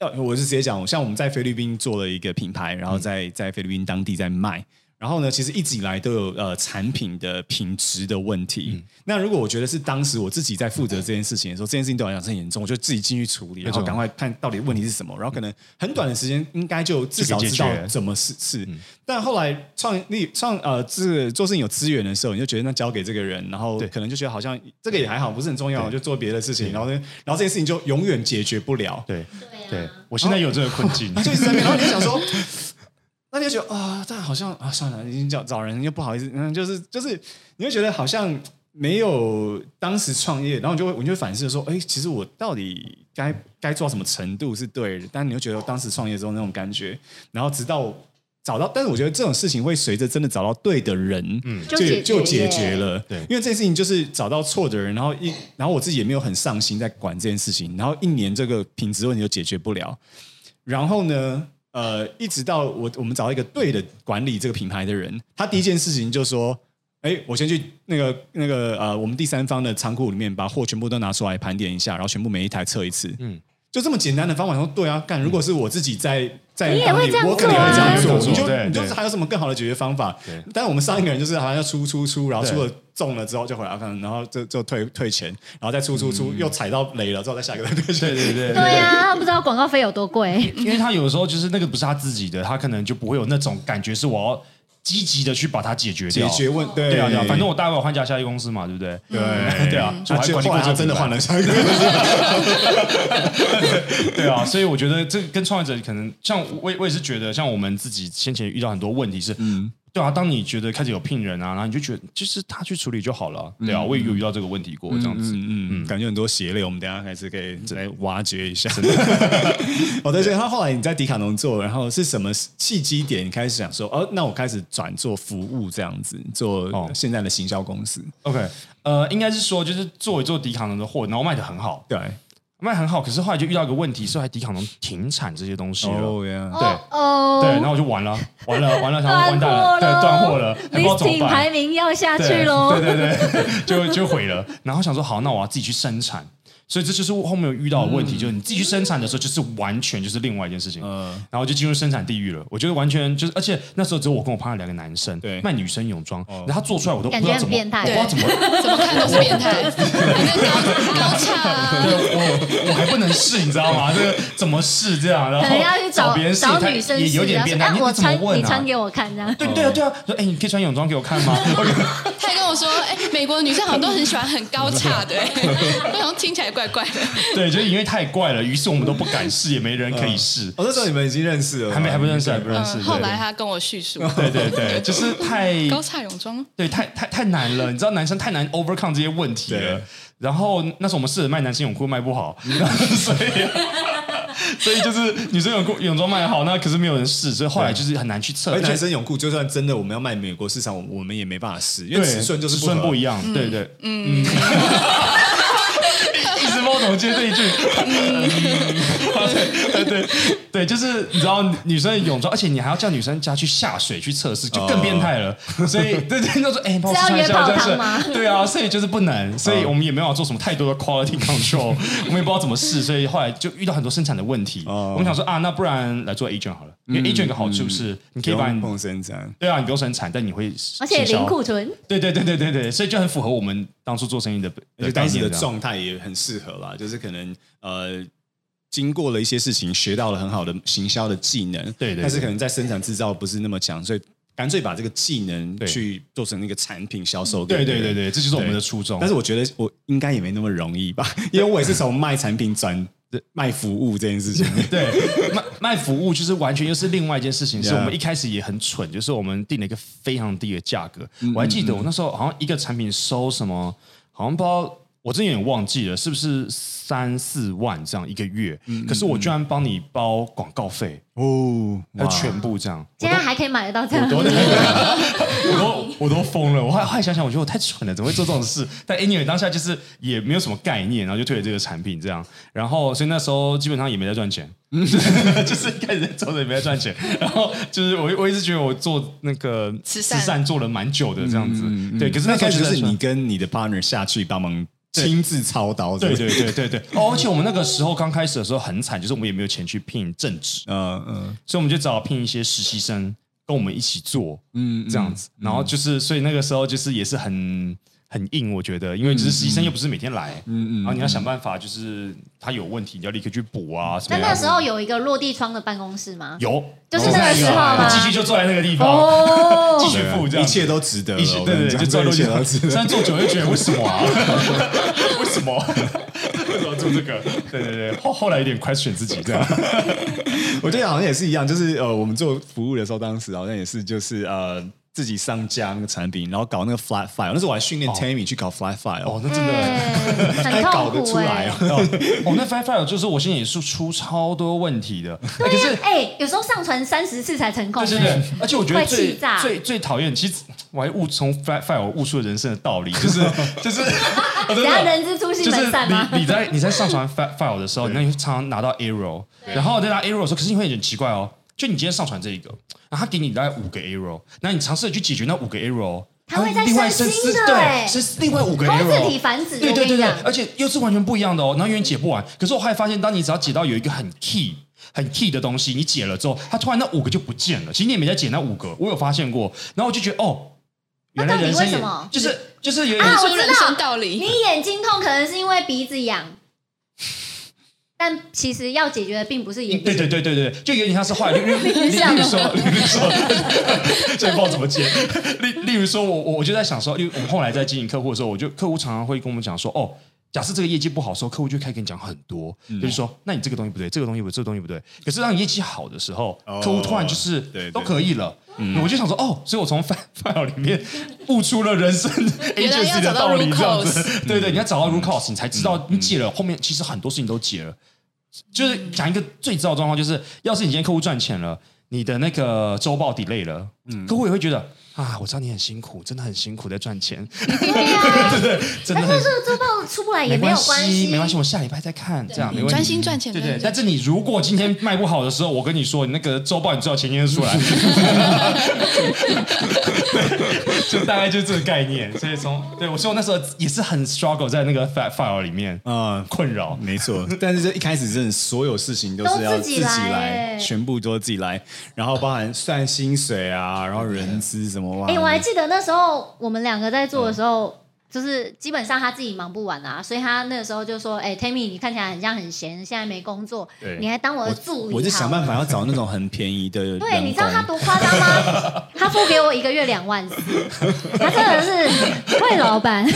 要，我是直接讲，像我们在菲律宾做了一个品牌，然后在在菲律宾当地在卖。然后呢，其实一直以来都有呃产品的品质的问题。嗯、那如果我觉得是当时我自己在负责这件事情的时候，这件事情对我来讲是很严重，我就自己进去处理，然后赶快看到底问题是什么，然后可能很短的时间应该就至少知道怎么是是。但后来创立创呃这做事情有资源的时候，你就觉得那交给这个人，然后可能就觉得好像这个也还好，不是很重要，就做别的事情，然后呢，然后这件事情就永远解决不了。对对，我现在有这个困境，*laughs* 就一直在那边，然后你就想说。那你就觉得啊，但好像啊，算了，已经叫找人又不好意思，嗯，就是就是，你会觉得好像没有当时创业，然后你就会你就会反思说，哎，其实我到底该该做到什么程度是对的？但你又觉得当时创业之后那种感觉，然后直到找到，但是我觉得这种事情会随着真的找到对的人，嗯，就就解决了，对，因为这件事情就是找到错的人，然后一然后我自己也没有很上心在管这件事情，然后一年这个品质问题就解决不了，然后呢？呃，一直到我我们找到一个对的管理这个品牌的人，他第一件事情就说：“哎，我先去那个那个呃，我们第三方的仓库里面把货全部都拿出来盘点一下，然后全部每一台测一次。”嗯，就这么简单的方法说，对啊，干。如果是我自己在在，你也会这样做啊？我肯定会这样做。你就你就是还有什么更好的解决方法？对。但是我们上一个人就是好像要出出出，然后出了中了之后就回来看，然后就就退退钱，然后再出出出，又踩到雷了之后再下一个再退钱。对对对。对啊，他不知道广告费有多贵。因为他有时候就是那个不是他自己的，他可能就不会有那种感觉，是我要积极的去把它解决掉。解决问对对啊对啊，反正我大概换家下一个公司嘛，对不对？对 *laughs* 对啊，就后来他真的换了下一个公司。*laughs* 对啊，所以我觉得这跟创业者可能像我，我也是觉得，像我们自己先前遇到很多问题是，嗯。对啊，当你觉得开始有聘人啊，然后你就觉得就是他去处理就好了。对啊，我也有遇到这个问题过，这样子，嗯嗯，感觉很多血泪，我们等下还是可以来挖掘一下。*laughs* 哦，对，所以他后来你在迪卡侬做，然后是什么契机点？你开始想说，哦，那我开始转做服务这样子，做现在的行销公司。OK，呃，应该是说就是做一做迪卡侬的货，然后卖的很好，对。卖很好，可是后来就遇到一个问题，是还迪卡侬停产这些东西了。Oh, yeah. 对，oh, 对，然后我就完了，完了，完了，然后完蛋了，*laughs* 对，断货了，还不知道怎么办。排名要下去喽。对对对，就就毁了。然后想说，好，那我要自己去生产。所以这就是后面有遇到的问题，就是你自己去生产的时候，就是完全就是另外一件事情，嗯，然后就进入生产地狱了。我觉得完全就是，而且那时候只有我跟我朋友两个男生，对，卖女生泳装，然后他做出来我都不知道怎么，我不知道怎么 *laughs* 怎么看都是变态，高高差，我我还不能试，你知道吗？这个怎么试这样？然后要去找别人试，女生也有点变态。你怎么问？你穿给我看这样？对对啊对啊，说哎，你可以穿泳装给我看吗？他还跟我说，哎，美国的女生好像都很喜欢很高差的，我好像听起来怪怪的。*laughs* 对，就是因为太怪了，于是我们都不敢试，也没人可以试。哦，那时候你们已经认识了，还没还不认识，还不认识。后来他跟我叙述，对对对，就是太 *laughs* 高差泳装，对，太太太难了。你知道男生太难 overcome 这些问题了。然后那时候我们试着卖男生泳裤，卖不好，*laughs* 所以所以就是女生泳裤泳装卖好，那可是没有人试，所以后来就是很难去测。而男生泳裤就算真的我们要卖美国市场，我们也没办法试，因为尺寸就是尺寸不一样。对对，嗯。怎么接这一句？对对 *laughs* 对，就是你知道女生的泳装，而且你还要叫女生家去下水去测试，就更变态了。所以对对，就说哎，帮我试一下，这样是。对啊，所以就是不能，所以我们也没有做什么太多的 quality control，我们也不知道怎么试，所以后来就遇到很多生产的问题。我们想说啊，那不然来做 agent 好了，因为 agent 的好处是你可以帮你生产，对啊，你不用生产，但你会而且零库存。对对对对对对，所以就很符合我们当初做生意的，而且当时的状态也很适合啦。就是可能呃，经过了一些事情，学到了很好的行销的技能，对，对，对，但是可能在生产制造不是那么强，所以干脆把这个技能去做成那个产品销售。对对对对，这就是我们的初衷。但是我觉得我应该也没那么容易吧，因为我也是从卖产品转卖服务这件事情。*laughs* 对，卖卖服务就是完全又是另外一件事情。是我们一开始也很蠢，就是我们定了一个非常低的价格。我还记得我那时候好像一个产品收什么，好像不知道。我真有点忘记了，是不是三四万这样一个月？嗯、可是我居然帮你包广告费哦，那全部这样，现在还可以买得到这样，我都我都我都疯了。我后来想想，我觉得我太蠢了，怎么会做这种事？但 anyway 当下就是也没有什么概念，然后就推了这个产品这样。然后所以那时候基本上也没在赚钱，*laughs* 就是一开始做的也没在赚钱。然后就是我我一直觉得我做那个慈善做了蛮久的这样子，嗯、对。可是那开始是你跟你的 partner 下去帮忙。亲自操刀，对对对对对。*laughs* 哦，而且我们那个时候刚开始的时候很惨，就是我们也没有钱去聘正职，嗯嗯，所以我们就只好聘一些实习生跟我们一起做，嗯，这样子。然后就是，所以那个时候就是也是很。很硬，我觉得，因为只是实习生又不是每天来，嗯嗯，然后你要想办法，就是他有问题，你要立刻去补啊。那那时候有一个落地窗的办公室吗？有，就是那个时候吗？继续就坐在那个地方，哦，继续付，这样一切都值得。一切对对，就坐落地窗。现在坐久就觉得为什么啊？*laughs* 为什么？为什么做这个？对对对，后后来有点 question 自己这样。*laughs* 我觉得好像也是一样，就是呃，我们做服务的时候，当时好像也是就是呃。自己上架那个产品，然后搞那个 flat file，那时候我还训练 Tammy 去搞 flat file，哦，那真的，*laughs* 还搞得出来哦。哦，那 flat file 就是我现在也是出超多问题的。可是，哎，有时候上传三十次才成功。对对对，而且我觉得最最最讨厌，其实我还悟从 flat file 悟出了人生的道理，就是 *laughs* 就是，*laughs* 人家人之初性本善吗？你你在你在上传 flat file 的时候，你常常拿到 error，然后在拿 error 的时候，可是你会有点奇怪哦。就你今天上传这一个，然后他给你大概五个 error，那你尝试去解决那五个 error，他会再生新的，对，是另外五个 error，自体繁殖，对对对对，而且又是完全不一样的哦，然后永远解不完。可是我后来发现，当你只要解到有一个很 key、很 key 的东西，你解了之后，它突然那五个就不见了。其实你也没在解那五个，我有发现过。然后我就觉得，哦，原来人生也就是就是有一种人生道理。你眼睛痛可能是因为鼻子痒。但其实要解决的并不是眼睛。对对对对对，就有点像是坏。例例 *laughs* 例如说，例如说，*laughs* 这不知道怎么接。例例如说，我我我就在想说，因为我们后来在经营客户的时候，我就客户常常会跟我们讲说，哦，假设这个业绩不好的时候，客户就开始跟你讲很多，就是说，那你这个东西不对，这个东西不对，这个东西不对。可是当你业绩好的时候，客户突然就是都可以了。我就想说，哦，所以我从 file 里面悟出了人生 agency 的道理，这样子。*laughs* 对对，你要找到 root cause，你才知道你解了后面，其实很多事情都解了。就是讲一个最糟的状况，就是要是你今天客户赚钱了，你的那个周报 delay 了，嗯，客户也会觉得啊，我知道你很辛苦，真的很辛苦在赚钱，对呀，对 *laughs* 对，真的。但是这个周报出不来也没有关系，没关系，我下礼拜再看，这样没关系，专心赚钱，对对。但是你如果今天卖不好的时候，我跟你说，你那个周报你最好前天就出来，*laughs* 就大概就是这个概念。所以从对我说，我那时候也是很 struggle 在那个 file 里面啊，困扰，没错。但是这一开始真的所有事情都是要自己来，全部都自己来，然后包含算薪水啊，然后人资什么哇。哎，我还记得那时候我们两个在做的时候。就是基本上他自己忙不完啊，所以他那个时候就说：“哎，Tammy，你看起来很像很闲，现在没工作，你还当我的助理。”我就想办法要找那种很便宜的。*laughs* 对，你知道他多夸张吗？*laughs* 他付给我一个月两万四，*laughs* 他真的是会老板。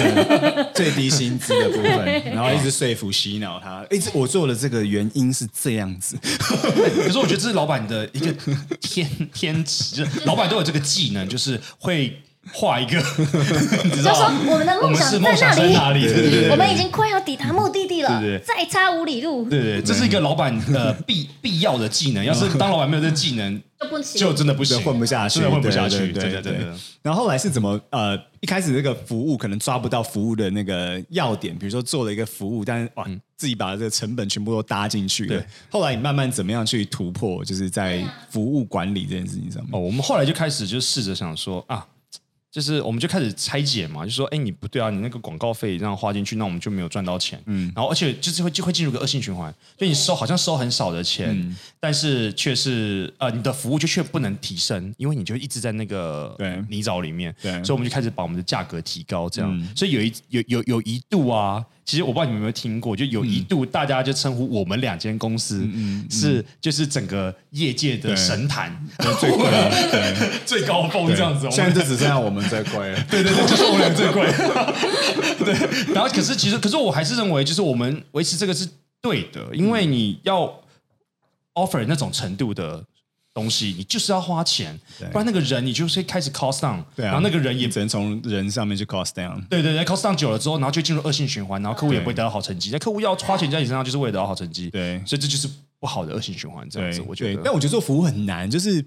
最低薪资的部分，然后一直说服洗脑他，一直我做的这个原因是这样子。可是我觉得这是老板的一个天天职，就是老板都有这个技能，就是会。画一个，*laughs* 就说我们的梦想在那里？我们已经快要抵达目的地了，再差五里路。对对，这是一个老板的 *laughs* 必必要的技能。要是当老板没有这技能，就不行，就真的不行，混不下去，混不下去。对对对。然后后来是怎么？呃，一开始这个服务可能抓不到服务的那个要点，比如说做了一个服务，但是哇，自己把这个成本全部都搭进去。对。后来你慢慢怎么样去突破？就是在服务管理这件事情上面。哦，我们后来就开始就试着想说啊。就是我们就开始拆解嘛，就说，哎，你不对啊，你那个广告费这样花进去，那我们就没有赚到钱。嗯，然后而且就是会就会进入个恶性循环，就你收好像收很少的钱，嗯、但是却是呃你的服务就却不能提升，因为你就一直在那个泥沼里面。对，所以我们就开始把我们的价格提高，这样。嗯、所以有一有有有一度啊。其实我不知道你们有没有听过，就有一度大家就称呼我们两间公司是就是整个业界的神坛，最贵、*laughs* 最高峰这样子。现在就只剩下我们最贵了。*laughs* 对对对，就是我们俩最贵。*laughs* 对，然后可是其实可是我还是认为，就是我们维持这个是对的，因为你要 offer 那种程度的。东西你就是要花钱，不然那个人你就是会开始 cost down，对啊，然后那个人也只能从人上面去 cost down，对对对，cost down 久了之后，然后就进入恶性循环，然后客户也不会得到好成绩。那客户要花钱在你身上，就是为了得到好成绩，对，所以这就是不好的恶性循环。这样子，我觉得。但我觉得做服务很难，就是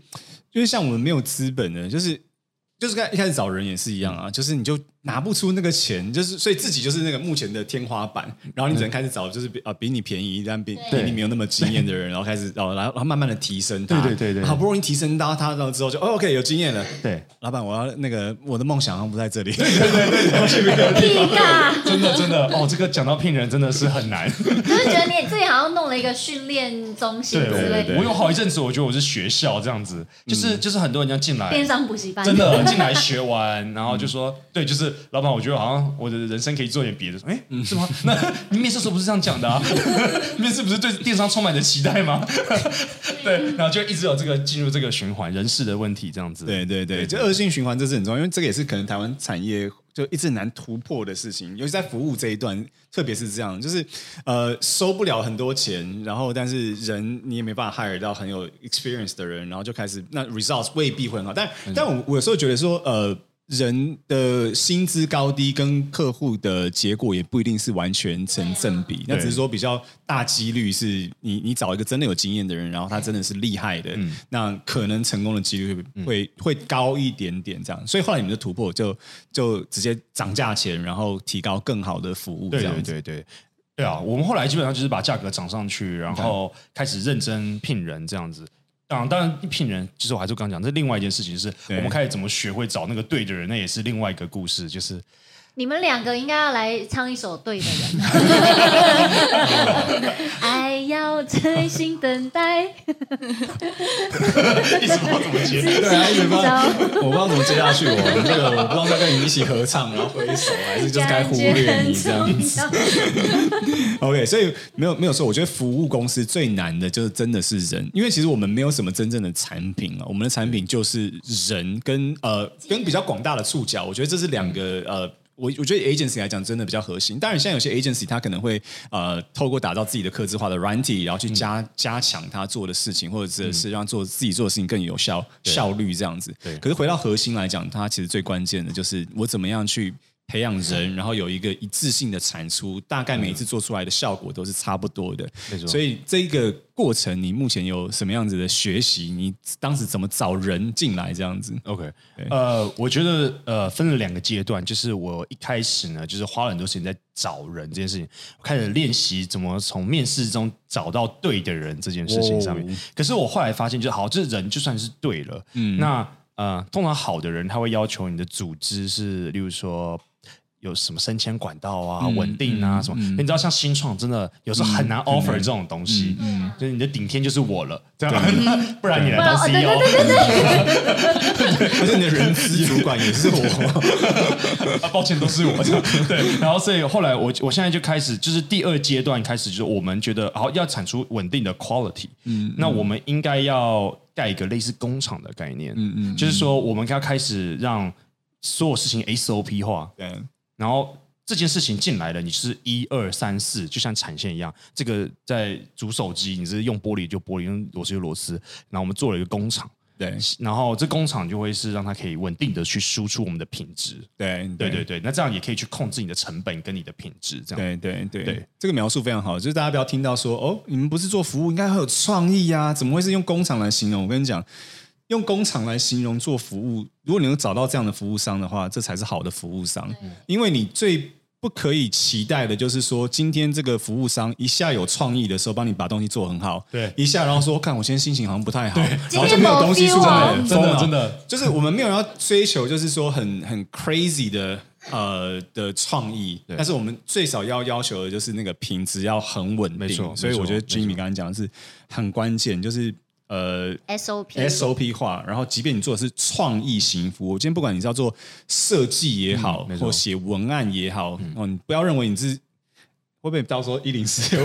就是像我们没有资本的，就是就是刚一开始找人也是一样啊，就是你就。拿不出那个钱，就是所以自己就是那个目前的天花板，然后你只能开始找就是比啊比你便宜但比比你没有那么经验的人，*laughs* 然后开始然后然后慢慢的提升他，对对对对，好不容易提升到他，然后之后就、哦、OK 有经验了，对，老板我要那个我的梦想好像不在这里，对对对对，我去别的地方，真的真的。哦，这个讲到聘人真的是很难，就是觉得你自己好像弄了一个训练中心之类的，对对对。对，我有好一阵子我觉得我是学校这样子，就是、嗯、就是很多人要进来，电商补习班，真的进来学完，然后就说、嗯、对，就是老板我觉得好像。我的人生可以做点别的，哎，是吗？那你面试时候不是这样讲的啊？*laughs* 面试不是对电商充满着期待吗？*laughs* 对，然后就一直有这个进入这个循环，人事的问题这样子。对对对，就恶性循环这是很重要，因为这个也是可能台湾产业就一直难突破的事情，尤其在服务这一段，特别是这样，就是呃收不了很多钱，然后但是人你也没办法 hire 到很有 experience 的人，然后就开始那 results 未必会很好，但但我我有时候觉得说呃。人的薪资高低跟客户的结果也不一定是完全成正比，那只是说比较大几率是你你找一个真的有经验的人，然后他真的是厉害的，嗯、那可能成功的几率会、嗯、会会高一点点这样。所以后来你们的突破就就直接涨价钱，然后提高更好的服务，这样子。对对对对，对啊，我们后来基本上就是把价格涨上去，然后开始认真聘人这样子。当然，当然，一聘人，其实我还是刚讲，这另外一件事情，就是我们开始怎么学会找那个对的人，那也是另外一个故事，就是。你们两个应该要来唱一首《对的人》。*laughs* 爱要真心等待。*laughs* 一直不知道怎么接，对啊，一直不知道，我不知道怎么接下去。我这个我不知道该跟你一起合唱，然后挥手，还是就是该忽略你这样子。*laughs* OK，所以没有没有说，我觉得服务公司最难的就是真的是人，因为其实我们没有什么真正的产品啊，我们的产品就是人跟呃跟比较广大的触角，我觉得这是两个呃。我我觉得 agency 来讲真的比较核心，当然现在有些 agency 它可能会呃透过打造自己的客制化的软体，然后去加、嗯、加强他做的事情，或者是让做自己做的事情更有效效率这样子。对。可是回到核心来讲，它其实最关键的就是我怎么样去。培养人，然后有一个一致性的产出，大概每一次做出来的效果都是差不多的。没错。所以这个过程，你目前有什么样子的学习？你当时怎么找人进来这样子？OK，呃，我觉得呃分了两个阶段，就是我一开始呢，就是花了很多时间在找人这件事情，我开始练习怎么从面试中找到对的人这件事情上面。哦、可是我后来发现就，就好，这人就算是对了，嗯，那呃，通常好的人他会要求你的组织是，例如说。有什么升迁管道啊，稳定啊，什么？你知道，像新创真的有时候很难 offer 这种东西，嗯。就是你的顶天就是我了，这样，*laughs* 不然你来当 CEO，而且 *laughs* 你的人资主管也是我，*laughs* 啊，抱歉，都是我，对。然后所以后来我我现在就开始，就是第二阶段开始，就是我们觉得，好要产出稳定的 quality，嗯，那我们应该要盖一个类似工厂的概念，嗯嗯，就是说我们要开始让所有事情 SOP 化，对。然后这件事情进来了，你是一二三四，就像产线一样。这个在煮手机，你是用玻璃就玻璃，用螺丝就螺丝。然后我们做了一个工厂，对。然后这工厂就会是让它可以稳定的去输出我们的品质。对对对对，那这样也可以去控制你的成本跟你的品质。这样对对对对，这个描述非常好。就是大家不要听到说哦，你们不是做服务，应该很有创意呀？怎么会是用工厂来形容？我跟你讲。用工厂来形容做服务，如果你能找到这样的服务商的话，这才是好的服务商。因为你最不可以期待的就是说，今天这个服务商一下有创意的时候，帮你把东西做很好，对，一下然后说，看我现在心情好像不太好，然后就没有东西出来，真的真的，就是我们没有要追求，就是说很很 crazy 的呃的创意，但是我们最少要要求的就是那个品质要很稳定。没错，所以我觉得 Jimmy 刚才讲的是很关键，就是。呃，SOP SOP 化，然后即便你做的是创意型服务，我今天不管你是要做设计也好，嗯、或写文案也好，嗯、哦，你不要认为你是会不会到时候一零四，*laughs*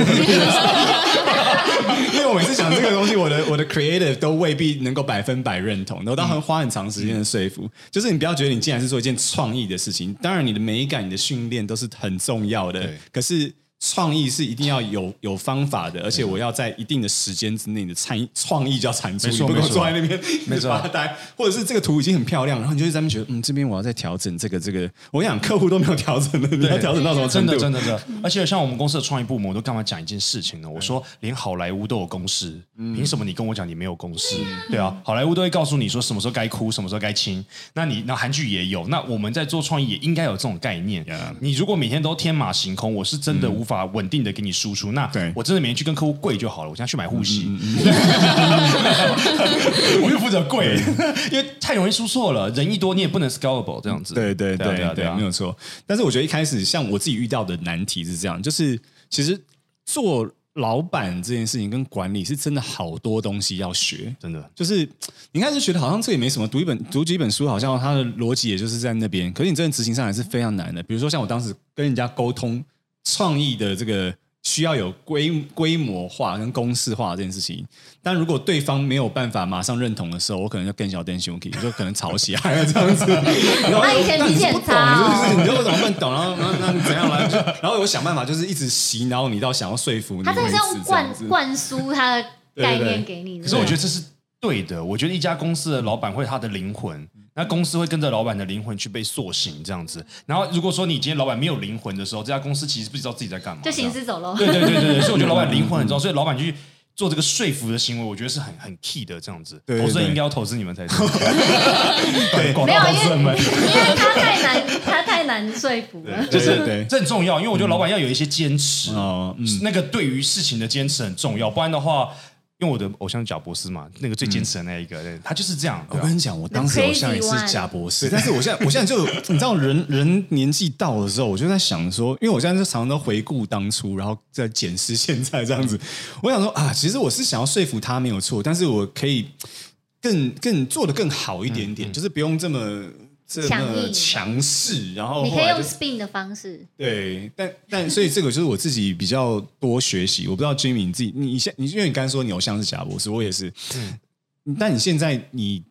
因为我每次讲这个东西，我的我的 creative 都未必能够百分百认同，我当然花很长时间的说服。嗯、就是你不要觉得你既然是做一件创意的事情，当然你的美感、你的训练都是很重要的，可是。创意是一定要有有方法的，而且我要在一定的时间之内的产创意就要产出，没错你不能坐在那边没发呆，或者是这个图已经很漂亮，然后你就在那边觉得，嗯，这边我要再调整这个这个。我跟你讲，客户都没有调整的，你要调整到什么程度？真的真的真的。而且像我们公司的创意部门，我都干嘛讲一件事情呢？我说，连好莱坞都有公式，凭什么你跟我讲你没有公式？对啊，好莱坞都会告诉你说什么时候该哭，什么时候该亲。那你那韩剧也有，那我们在做创意也应该有这种概念。你如果每天都天马行空，我是真的无法稳定的给你。输出，那我真的每天去跟客户跪就好了。我现在去买护膝，*laughs* 我就负责跪，*laughs* 因为太容易输错了。人一多，你也不能 scalable 这样子。对对对对，对，没有错。但是我觉得一开始像我自己遇到的难题是这样，就是其实做老板这件事情跟管理是真的好多东西要学，真的。就是你开始觉得好像这也没什么，读一本读几本书，好像它的逻辑也就是在那边。可是你真的执行上来是非常难的。比如说像我当时跟人家沟通创意的这个。需要有规规模化跟公式化这件事情，但如果对方没有办法马上认同的时候，我可能就更小点胸体，就可能吵起来了这样子。*laughs* 然后他以前脾气很差，是不是？你就怎么不懂？然后然后那怎样来？然后我想办法，就是一直洗脑你到想要说服你。他这是用灌灌输他的概念给你。可是我觉得这是对的。我觉得一家公司的老板会他的灵魂。那公司会跟着老板的灵魂去被塑形，这样子。然后如果说你今天老板没有灵魂的时候，这家公司其实不知道自己在干嘛，就行尸走肉。对对对对，所以我觉得老板灵魂很重要，所以老板去做这个说服的行为，我觉得是很很 key 的，这样子。投资人应该要投资你们才 *laughs* 对。对，没有，因为因为他太难，他太难说服了。就是这很重要，因为我觉得老板要有一些坚持，那个对于事情的坚持很重要，不然的话。因为我的偶像是贾博士嘛，那个最坚持的那一个，嗯、他就是这样。我跟你讲，我当时偶像也是贾博士，但是我现在，我现在就 *laughs* 你知道人，人人年纪到的时候，我就在想说，因为我现在就常常都回顾当初，然后再检视现在这样子。我想说啊，其实我是想要说服他没有错，但是我可以更更做的更好一点点，嗯嗯、就是不用这么。这么强势，然后，后你可以用 spin 的方式。对，但但所以这个就是我自己比较多学习。我不知道 Jimmy 你自己，你现你因为你刚才说你偶像是贾博士，我也是。嗯，但你现在你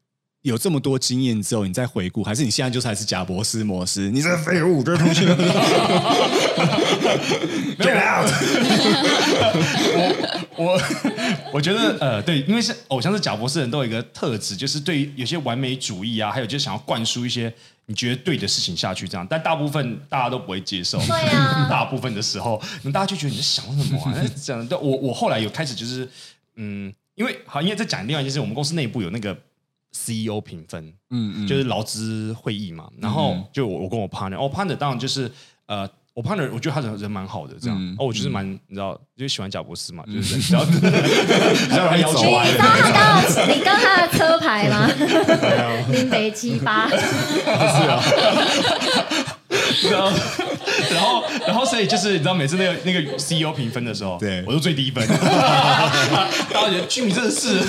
有这么多经验之后，你再回顾，还是你现在就是还是贾博士模式？你这废物，这东西。*laughs* *laughs* Get out！我觉得呃，对，因为是偶像是贾博士人都有一个特质，就是对于有些完美主义啊，还有就是想要灌输一些你觉得对的事情下去，这样，但大部分大家都不会接受。对啊，*laughs* 大部分的时候，那大家就觉得你在想什么啊？这样，但我我后来有开始就是嗯，因为好，因为在讲另外一件事，我们公司内部有那个 CEO 评分，嗯嗯，就是劳资会议嘛，然后就我我跟我 partner，我 partner 当然就是呃。我 partner，我觉得他人人蛮好的，这样。嗯、哦，我就是蛮，你知道，就喜欢贾伯斯嘛，嗯、就是这样 *laughs* 子。你知道他刚刚你刚他的车牌吗？林北七八。*laughs* 是啊。*laughs* 然后，然后，然后，所以就是你知道，每次那个那个 CEO 评分的时候，对我都最低分。大家觉得 Jimmy 真的是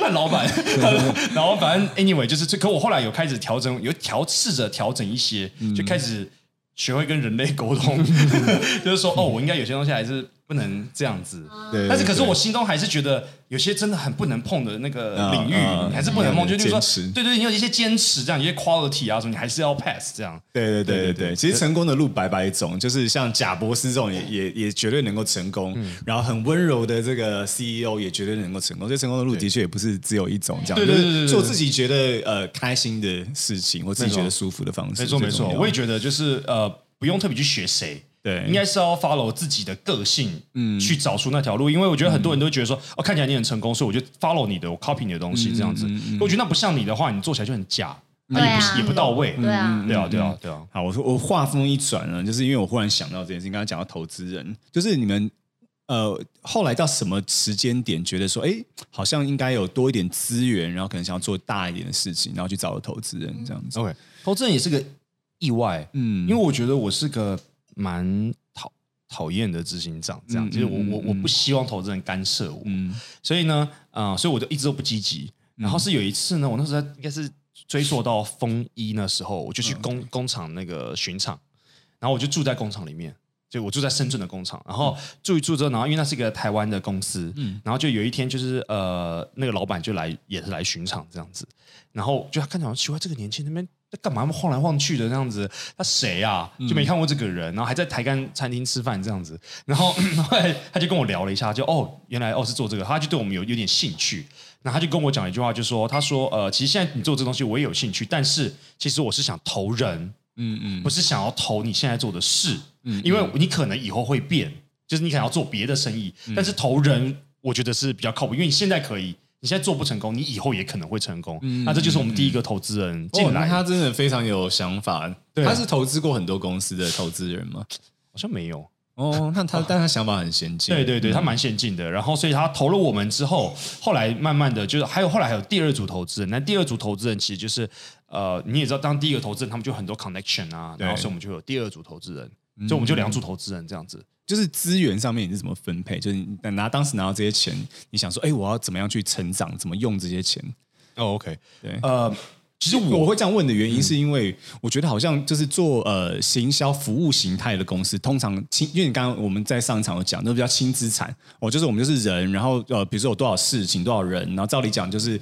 烂老板。然后反正 anyway 就是，可我后来有开始调整，有调试着调整一些，就开始。学会跟人类沟通，*laughs* 就是说，哦，我应该有些东西还是不能这样子。对，但是可是我心中还是觉得有些真的很不能碰的那个领域，你还是不能碰。就是说，对对，你有一些坚持，这样一些 quality 啊什么，你还是要 pass 这样。对对对对对，其实成功的路百百种，就是像贾博士这种也也也绝对能够成功，然后很温柔的这个 CEO 也绝对能够成功。所以成功的路的确也不是只有一种这样，对对对，做自己觉得呃开心的事情，或自己觉得舒服的方式。没错没错，我也觉得就是呃。不用特别去学谁，对，应该是要 follow 自己的个性，嗯，去找出那条路。因为我觉得很多人都觉得说，哦，看起来你很成功，所以我就 follow 你的，我 copy 你的东西这样子。我觉得那不像你的话，你做起来就很假，也不也不到位。对啊，对啊，对啊，对啊。好，我说我话锋一转呢，就是因为我忽然想到这件事情，刚刚讲到投资人，就是你们呃后来到什么时间点觉得说，哎，好像应该有多一点资源，然后可能想要做大一点的事情，然后去找投资人这样子。OK，投资人也是个。意外，嗯，因为我觉得我是个蛮讨讨厌的执行长，这样，就是我我我不希望投资人干涉我，嗯，所以呢，啊，所以我就一直都不积极。然后是有一次呢，我那时候应该是追溯到风一那时候，我就去工工厂那个巡场，然后我就住在工厂里面，就我住在深圳的工厂，然后住一住之后，然后因为那是一个台湾的公司，嗯，然后就有一天就是呃，那个老板就来也是来巡场这样子，然后就他看起来奇怪，这个年轻人那边。干嘛晃来晃去的这样子？他谁啊？就没看过这个人，然后还在台干餐厅吃饭这样子。*laughs* 然后 *laughs* 后来他就跟我聊了一下，就哦，原来哦是做这个，他就对我们有有点兴趣。然后他就跟我讲一句话，就说他说呃，其实现在你做这东西我也有兴趣，但是其实我是想投人，嗯嗯，不是想要投你现在做的事，嗯，因为你可能以后会变，就是你可能要做别的生意，但是投人我觉得是比较靠谱，因为你现在可以。你现在做不成功，你以后也可能会成功。嗯、那这就是我们第一个投资人进来、哦。他真的非常有想法。啊、他是投资过很多公司的投资人吗？好像没有。哦，那他，哦、*laughs* 但他想法很先进。对对对，他蛮先进的。然后，所以他投了我们之后，后来慢慢的就是还有后来还有第二组投资人。那第二组投资人其实就是呃，你也知道，当第一个投资人，他们就很多 connection 啊，然后所以我们就有第二组投资人，所以我们就两组投资人这样子。就是资源上面你是怎么分配？就是你拿当时拿到这些钱，你想说，哎，我要怎么样去成长？怎么用这些钱？哦，OK，对，呃，其实我会这样问的原因，是因为我觉得好像就是做呃行销服务形态的公司，通常轻，因为你刚刚我们在上一场有讲，那比较轻资产，哦，就是我们就是人，然后呃，比如说有多少事情，多少人，然后照理讲就是。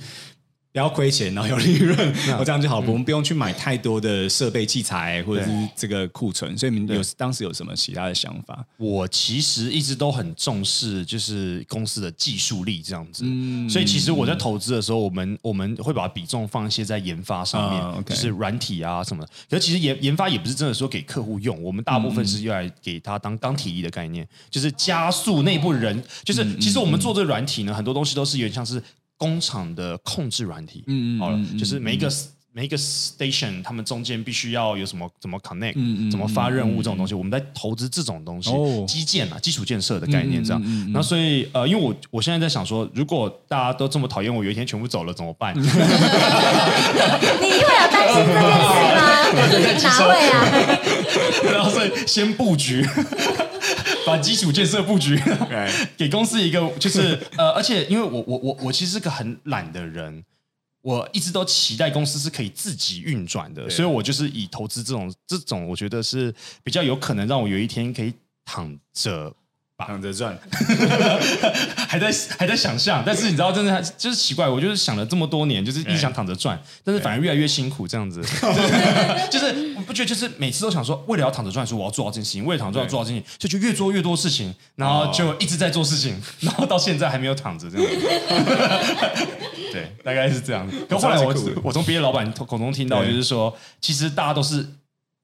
不要亏钱，然后有利润，我这样就好。我们不用去买太多的设备器材或者是这个库存。所以你们有当时有什么其他的想法？我其实一直都很重视，就是公司的技术力这样子。所以其实我在投资的时候，我们我们会把比重放一些在研发上面，就是软体啊什么的。可是其实研研发也不是真的说给客户用，我们大部分是用来给他当当体力的概念，就是加速内部人。就是其实我们做这个软体呢，很多东西都是有点像是。工厂的控制软体，嗯嗯，好了，就是每一个每一个 station，他们中间必须要有什么怎么 connect，嗯嗯，怎么发任务这种东西，我们在投资这种东西，基建啊，基础建设的概念这样。那所以呃，因为我我现在在想说，如果大家都这么讨厌我，有一天全部走了怎么办？*laughs* *laughs* 你会有担心这件事吗？哪位啊？然后所以先布局。把基础建设布局 *laughs* 给公司一个，就是 *laughs* 呃，而且因为我我我我其实是个很懒的人，我一直都期待公司是可以自己运转的，所以我就是以投资这种这种，我觉得是比较有可能让我有一天可以躺着。躺着赚，*laughs* 还在还在想象，但是你知道，真的就是奇怪，我就是想了这么多年，就是一直想躺着赚，但是反而越来越辛苦，这样子，*laughs* 就是我不觉得，就是每次都想说，为了要躺着赚，说我要做到这件事情，为了躺着赚要做到这件事情，就就越做越多事情，然后就一直在做事情，*laughs* 然后到现在还没有躺着这样子，对，大概是这样。可后来我我从别的老板口中听到，就是说，其实大家都是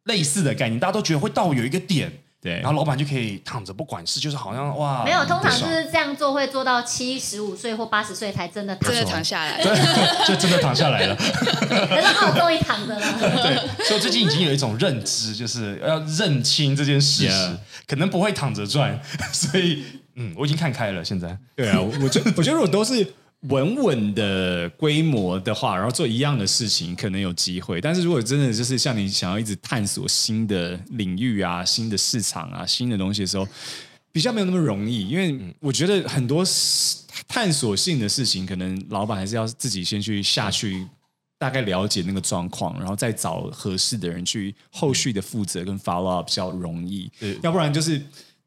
类似的概念，大家都觉得会到有一个点。对，然后老板就可以躺着不管事，就是好像哇，没有，通常就是这样做会做到七十五岁或八十岁才真的躺，真的躺下来，对，就真的躺下来了。*laughs* 可是好终于躺着了。对，所以最近已经有一种认知，就是要认清这件事实，可能不会躺着赚，*laughs* 所以嗯，我已经看开了。现在，对啊，我觉 *laughs* 我觉得如果都是。稳稳的规模的话，然后做一样的事情，可能有机会。但是如果真的就是像你想要一直探索新的领域啊、新的市场啊、新的东西的时候，比较没有那么容易。因为我觉得很多探索性的事情，可能老板还是要自己先去下去，大概了解那个状况，然后再找合适的人去后续的负责跟 follow up 比较容易。要不然就是。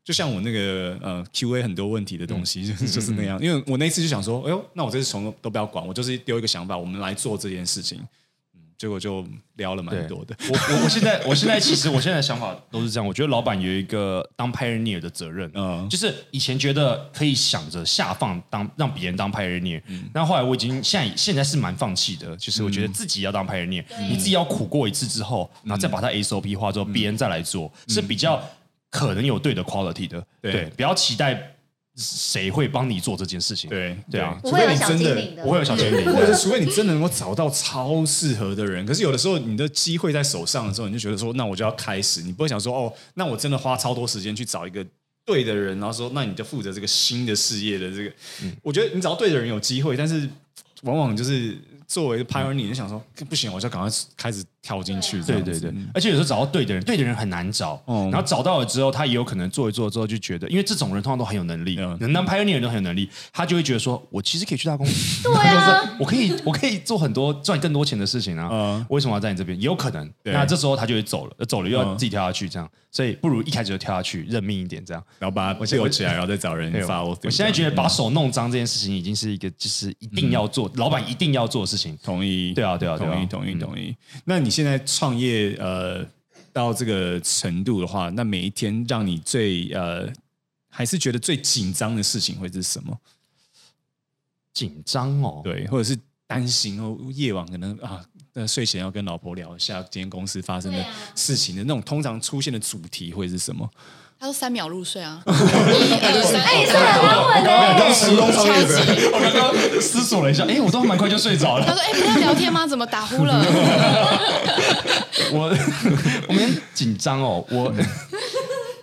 就像我那个呃 Q&A 很多问题的东西，就是、嗯、就是那样。因为我那次就想说，哎呦，那我这次从都不要管，我就是丢一个想法，我们来做这件事情。嗯，结果就聊了蛮多的。我我我现在我现在其实我现在的想法都是这样。我觉得老板有一个当 pioneer 的责任，嗯，就是以前觉得可以想着下放当让别人当 pioneer，嗯，但后来我已经现在现在是蛮放弃的，就是我觉得自己要当 pioneer，、嗯、你自己要苦过一次之后，然后再把它 SOP 化之后，别、嗯、人再来做、嗯、是比较。可能有对的 quality 的，对，对，不要期待谁会帮你做这件事情，对对啊，除非你真的不会有小精灵，*laughs* 或者是除非你真的能够找到超适合的人。可是有的时候你的机会在手上的时候，你就觉得说，那我就要开始，你不会想说，哦，那我真的花超多时间去找一个对的人，然后说，那你就负责这个新的事业的这个。嗯，我觉得你找到对的人有机会，但是往往就是。作为 pioneer，你就想说不行，我就赶快开始跳进去。对对对，而且有时候找到对的人，对的人很难找。然后找到了之后，他也有可能做一做之后就觉得，因为这种人通常都很有能力，能当 pioneer 人都很有能力，他就会觉得说，我其实可以去大公司，*laughs* 对啊，我可以我可以做很多赚更多钱的事情啊。为什么要在你这边？也有可能。那这时候他就会走了，走了又要自己跳下去，这样。所以不如一开始就跳下去，认命一点，这样。然后把它留起来，然后再找人发。我我现在觉得把手弄脏这件事情已经是一个就是一定要做，老板一定要做的事情。情。同意，对啊对啊对啊同意同意嗯同意。那你现在创业呃到这个程度的话，那每一天让你最呃还是觉得最紧张的事情会是什么？紧张哦，对，或者是担心哦，夜晚可能啊，那睡前要跟老婆聊一下今天公司发生的对啊事情的那种通常出现的主题会是什么？他说三秒入睡啊，一二三，哎，是很安稳的欸。成功创业者，我刚刚思索了一下，哎，我都蛮快就睡着了。他说：“哎，不要聊天吗？怎么打呼了？” *laughs* 我我们紧张哦，我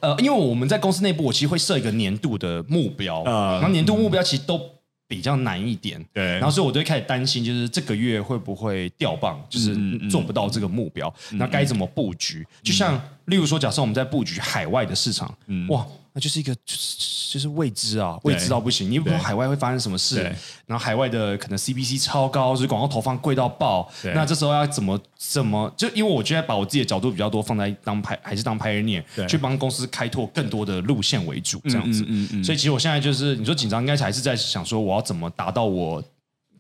呃，因为我们在公司内部，我其实会设一个年度的目标啊然后年度目标其实都比较难一点，对。然后所以我就会开始担心，就是这个月会不会掉棒，就是做不到这个目标，那该怎么布局？就像例如说，假设我们在布局海外的市场，哇。那就是一个就是就是未知啊，未知到不行。你也不知道海外会发生什么事，然后海外的可能 CPC 超高，就是广告投放贵到爆。那这时候要怎么怎么？就因为我觉得把我自己的角度比较多放在当拍还是当 pioneer，去帮公司开拓更多的路线为主，这样子。嗯嗯嗯嗯所以其实我现在就是你说紧张，应该还是在想说我要怎么达到我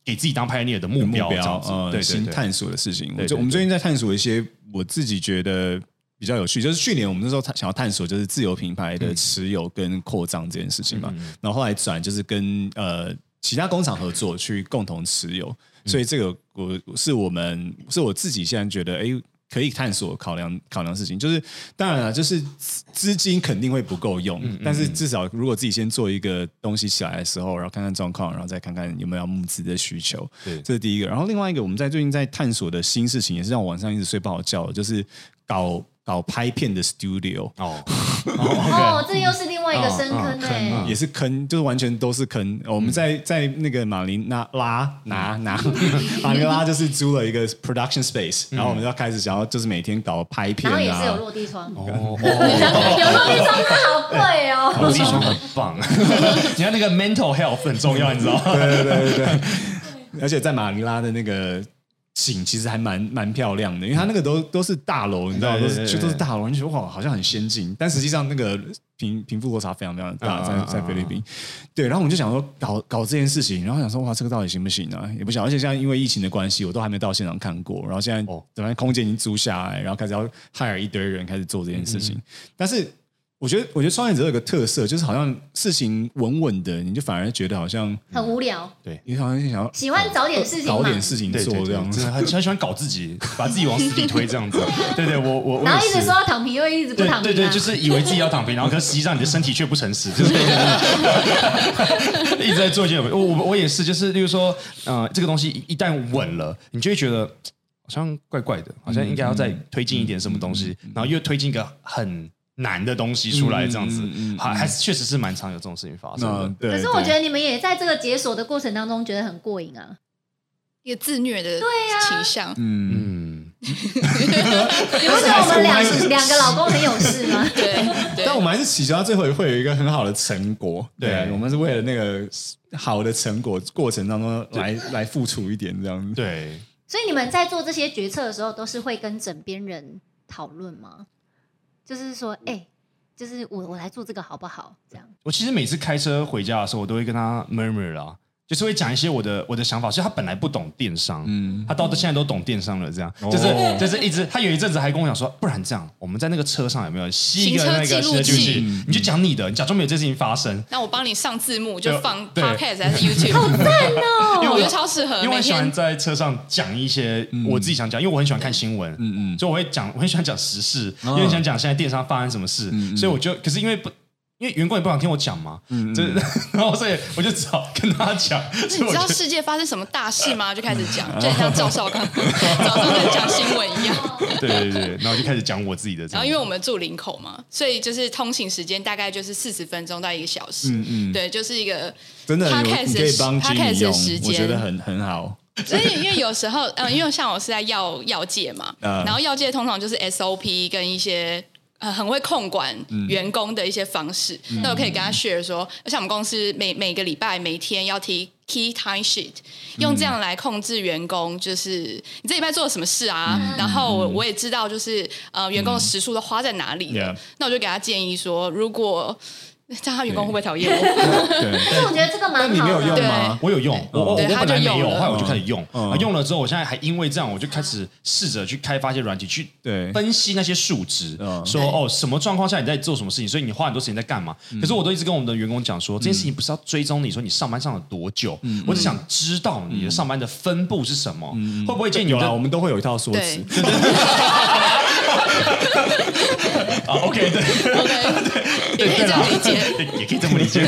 给自己当 pioneer 的目目标，这样标子。呃对。新探索的事情。对我们最近在探索一些我自己觉得比较有趣，就是去年我们那时候探想要探索就是自由品牌的持有跟扩张这件事情嘛，然后后来转就是跟呃其他工厂合作去共同持有，所以这个我是我们是我自己现在觉得哎。诶可以探索考量考量事情，就是当然了，就是资资金肯定会不够用，但是至少如果自己先做一个东西起来的时候，然后看看状况，然后再看看有没有要募资的需求，对。这是第一个。然后另外一个，我们在最近在探索的新事情，也是让我晚上一直睡不好觉，就是搞搞拍片的 studio，*laughs* 哦，哦，这又是另外一个深坑嗯嗯哎。也是坑，就是完全都是坑。我们在在那个马尼拉拉拿拿 *laughs* 马尼拉就是租了一个 production space，然后我们就要开始想要就是每天搞拍片然后也是有啊。落地窗，有哦，*laughs* 落地窗真的好贵哦。落地窗很棒。你看那个 mental health 很重要，你知道吗？对对对对对，而且在马尼拉的那个景其实还蛮蛮漂亮的，因为它那个都都是大楼，你知道，都是都是大楼，你觉得哇，好像很先进，但实际上那个贫贫富落差非常非常大，在在菲律宾。对，然后我们就想说搞搞这件事情，然后想说哇，这个到底行不行啊？也不想，而且现在因为疫情的关系，我都还没到现场看过，然后现在哦等下空间已经租下来，然后开始要 hire 一堆人开始做这件事情，但是。我觉得，我觉得创业者有个特色，就是好像事情稳稳的，你就反而觉得好像很无聊，对。你好像想要喜欢找点事情嘛。搞点事情做这样子很很喜欢搞自己，把自己往死里推这样子。*laughs* 对对，我我我然后一直说要躺平，又一直不躺平啊。对对对，就是以为自己要躺平，然后可是实际上你的身体却不诚实，就是 *laughs* 一直在做一件我我我也是，就是例如说，呃，这个东西一一旦稳了，你就会觉得好像怪怪的，好像应该要再推进一点什么东西，然后又推进一个很难的东西出来，这样子，还还是确实是蛮常有这种事情发生的。对，可是我觉得你们也在这个解锁的过程当中觉得很过瘾啊。一个自虐的倾向。嗯，嗯，*laughs* 你不觉得我们两两个老公很有事吗？*laughs* 对对但我们还是祈求到最后会有一个很好的成果。对对，我们是为了那个好的成果过程当中来来付出一点这样子。对。所以你们在做这些决策的时候，都是会跟枕边人讨论吗？就是说，哎、就是我我来做这个好不好？这样。我其实每次开车回家的时候，我都会跟他 murmur 啦，就是会讲一些我的我的想法。所以他本来不懂电商，嗯，他到现在都懂电商了，这样，就是就是一直他有一阵子还跟我讲说，不然这样，我们在那个车上有没有吸一个那个行车记录器你就讲你的，你假装没有这事情发生。那我帮你上字幕，就放对 podcast 还是 *laughs* YouTube？好赞哦！因 *laughs* 为我觉得超适合，因为我很喜欢在车上讲一些我自己想讲，因为我很喜欢看新闻，嗯嗯，所以我会讲，我很喜欢讲时事，因为很想讲现在电商发生什么事，所以我就，可是因为不。因为员工也不想听我讲嘛，嗯，就是，*laughs* 然后所以我就只好跟他讲。你知道世界发生什么大事吗？就开始讲，*laughs* 就很像赵少康早上在讲新闻一样。*laughs* 对对对，然后就开始讲我自己的。然后因为我们住林口嘛，所以就是通勤时间大概就是四十分钟到一个小时。嗯嗯，对，就是一个真的有 podcast 你可以帮 podcast Jimmy 用的时，间我觉得很很好。所以，因为有时候，嗯，因为像我是在药药界嘛，嗯然后药界通常就是 SOP 跟一些呃很会控管员工的一些方式。那、我可以跟他 share 说，像我们公司每每个礼拜每天要提 key time sheet，用这样来控制员工，就是你这礼拜做了什么事啊？然后我我也知道，就是呃员工的时数都花在哪里了。嗯那我就给他建议说，如果 *laughs* 这样他员工会不会讨厌我？对，但是我觉得这个蛮好的。那你没有用吗？我有用，我我本来没有，后来我就开始用，用了之后，我现在还因为这样，我就开始试着去开发一些软体，去分析那些数值，嗯。说哦什么状况下你在做什么事情，所以你花很多时间在干嘛？可是我都一直跟我们的员工讲说，这件事情不是要追踪你说你上班上了多久，我只想知道你的上班的分布是什么，会不会建议你有啊，我们都会有一套说对。辞。*laughs* 啊？OK，对 OK，*laughs* 对也可以这样理解。也可以这么理解。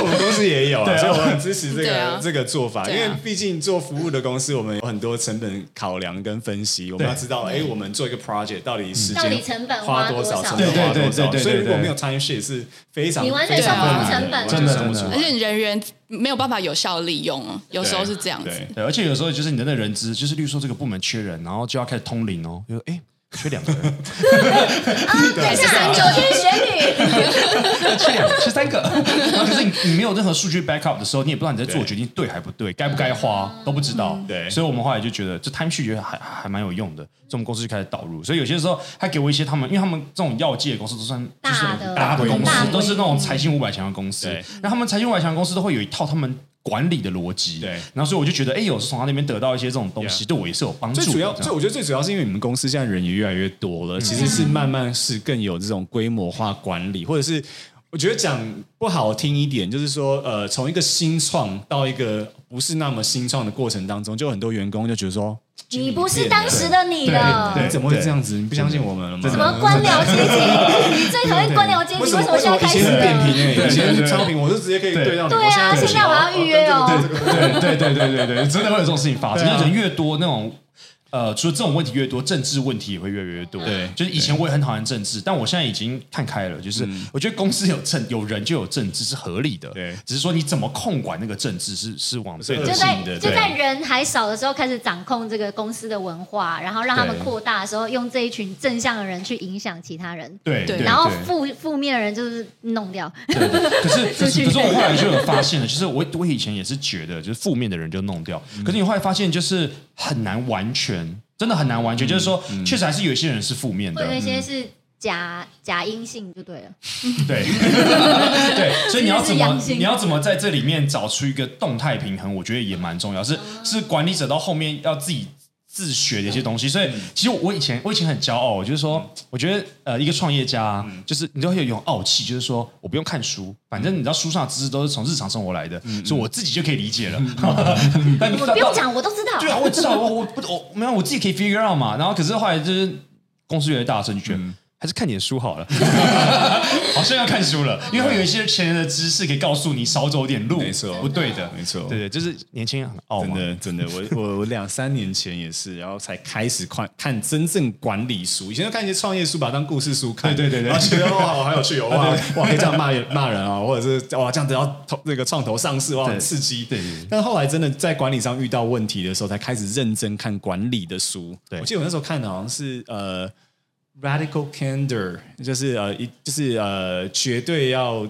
我们公司也有啊，所以我很支持这个这个做法，因为毕竟做服务的公司，我们有很多成本考量跟分析，我们要知道，哎，我们做一个 project 到底时到底间成本花多少，成本花多少，对对对对对所以如果没有 time sheet 是非常你完全非常算不出成本完全真的算不出来而且人员没有办法有效利用哦，有时候是这样子。对对，而且有时候就是你的那人资，就是例如说这个部门缺人，然后就要开始通灵哦，就说哎。缺两个人，等一下，九天玄女，缺两个，缺三个。然后 *laughs* *laughs* 可是你你没有任何数据 backup 的时候，你也不知道你在做的决定对还不对，该不该花都不知道。对所以我们后来就觉得这 time sheet 觉得还还蛮有用的，所以我们公司就开始导入。所以有些时候他给我一些他们，因为他们这种药界的公司都算就是大的大的公司都是那种财经五百强的公司对。那他们财经五百强的公司都会有一套他们管理的逻辑。对然后所以我就觉得，哎，有时从他那边得到一些这种东西，Yeah 对我也是有帮助。最主要，最我觉得最主要是因为你们公司现在人也越来越多了，其实是慢慢是更有这种规模化管理，或者是我觉得讲不好听一点，就是说呃，从一个新创到一个不是那么新创的过程当中，就很多员工就觉得说，你不是当时的你了。你怎么会这样子？你不相信我们了吗？什么官僚阶级？你最讨厌官僚阶级，为什么现在开始以前是扁平以前是超平，我就直接可以对到你。对啊，现在我要预约哦。对对对对对对，真的会有这种事情发生。对啊人越多，那种呃，除了这种问题越多，政治问题也会越来越多。对。就是以前我也很讨厌政治，但我现在已经看开了。就是我觉得公司有政 *laughs* 有人就有政治是合理的，对。只是说你怎么控管那个政治是是往最是就在恶性的就对在人还少的时候开始掌控这个公司的文化，然后让他们扩大的时候，用这一群正向的人去影响其他人，对对对，然后负负面的人就是弄掉。对对。*laughs* 可是可是可是我后来就有发现了，就是我我以前也是觉得，就是负面的人就弄掉，可是你后来发现就是很难完全，真的很难完全，就是说确实还是有一些人是负面的或者，那些是假假阴性就对了。对。*laughs* 对，所以你要怎么你要怎么在这里面找出一个动态平衡，我觉得也蛮重要，是是管理者到后面要自己。自学的一些东西，所以其实我以前我以前很骄傲，就是说，我觉得呃，一个创业家、啊就是你都会有一种傲气，就是说我不用看书，反正你知道书上的知识都是从日常生活来的，所以我自己就可以理解了。*laughs* 但我不用讲，我都知道。对啊，我知道，我我不我没有我自己可以 figure out 嘛。然后可是后来就是公司越来越大的时候，就觉得、还是看你的书好了，*laughs* 好像要看书了，因为会有一些前人的知识可以告诉你少走点路，没错。不对的，没错。对对，就是年轻人很傲真。的真的，我我我两三年前也是，然后才开始看看真正管理书，以前都看一些创业书，把它当故事书看，对对对对。然后觉得哇好有趣哦，哇 *laughs* 哇可以这样骂人骂人啊，或者是哇这样子要投这个创投上市哇很刺激，对但是后来真的在管理上遇到问题的时候，才开始认真看管理的书。对。我记得我那时候看的好像是呃 Radical Candor，就是呃一就是呃绝对要。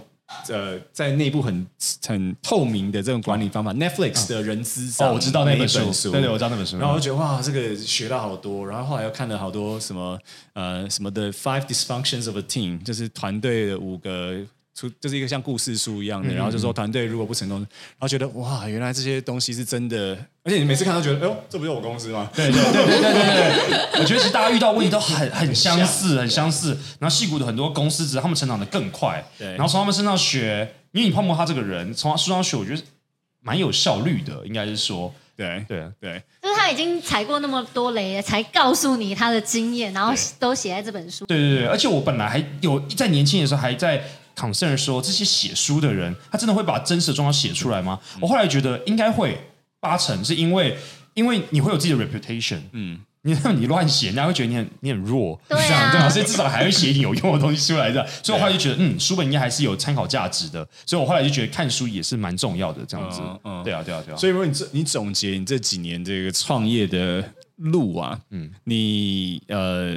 呃，在内部很很透明的这种管理方法、n e t f l i x 的人资长哦，我知道那一本书，书，对对，我知道那本书。然后我就觉得哇，这个学到好多，然后后来又看了好多什么呃什么的 Five Dysfunctions of a Team，就是团队的五个出，就是一个像故事书一样的，然后就说团队如果不成功，然后觉得哇，原来这些东西是真的，而且你每次看到觉得，哎呦，这不是我公司吗？对对对对对对对，*laughs* 我觉得其实大家遇到问题都很很相似，很相似。然后戏骨的很多公司，只是他们成长的更快，对。然后从他们身上学，因为你碰过他这个人，从他书上学，我觉得蛮有效率的，应该是说，对对。对，就是他已经踩过那么多雷了，才告诉你他的经验，然后都写在这本书。对对对，而且我本来还有在年轻的时候还在 concern 说，这些写书的人，他真的会把真实的状况写出来吗？我后来觉得应该会，八成是因为因为你会有自己的 reputation，嗯。你你乱写，人家会觉得你很你很弱，对啊这样对吧？所以至少还会写一点有用的东西出来的。所以我后来就觉得，嗯，书本应该还是有参考价值的。所以我后来就觉得看书也是蛮重要的，这样子。嗯嗯对啊，对啊，对啊。所以如果你这你总结你这几年这个创业的路啊，嗯，你呃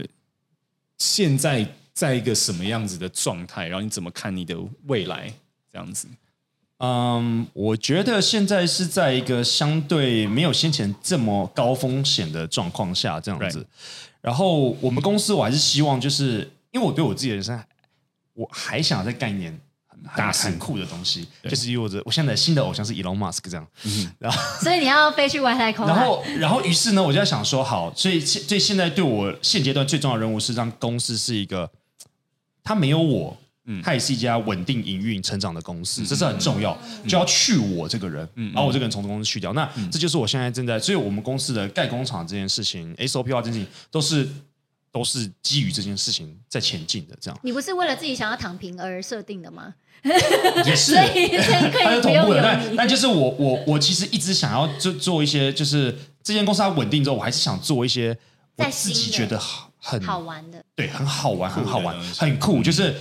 现在在一个什么样子的状态？然后你怎么看你的未来？这样子。嗯，我觉得现在是在一个相对没有先前这么高风险的状况下，这样子。Right. 然后我们公司我还是希望，就是因为我对我自己的人生我还想再干一点很大很酷的东西，就是意味着我现在的新的偶像是 Elon Musk 这样，嗯然后所以你要飞去外太空啊。然后然后于是呢，我就在想说，好，所以现所以现在对我现阶段最重要的任务是让公司是一个，它没有我。嗯，它也是一家稳定营运、成长的公司，这是很重要。就要去我这个人，嗯把我这个人从公司去掉。那这就是我现在正在，所以我们公司的盖工厂这件事情，SOP 化这件事情，都是都是基于这件事情在前进的。这样，你不是为了自己想要躺平而设定的吗？也是，*laughs* 所以所以可它是同步的。但。但就是我我我其实一直想要做做一些，就是这间公司它稳定之后，我还是想做一些我自己觉得好很好玩的，对，很好玩，很好玩很酷，就是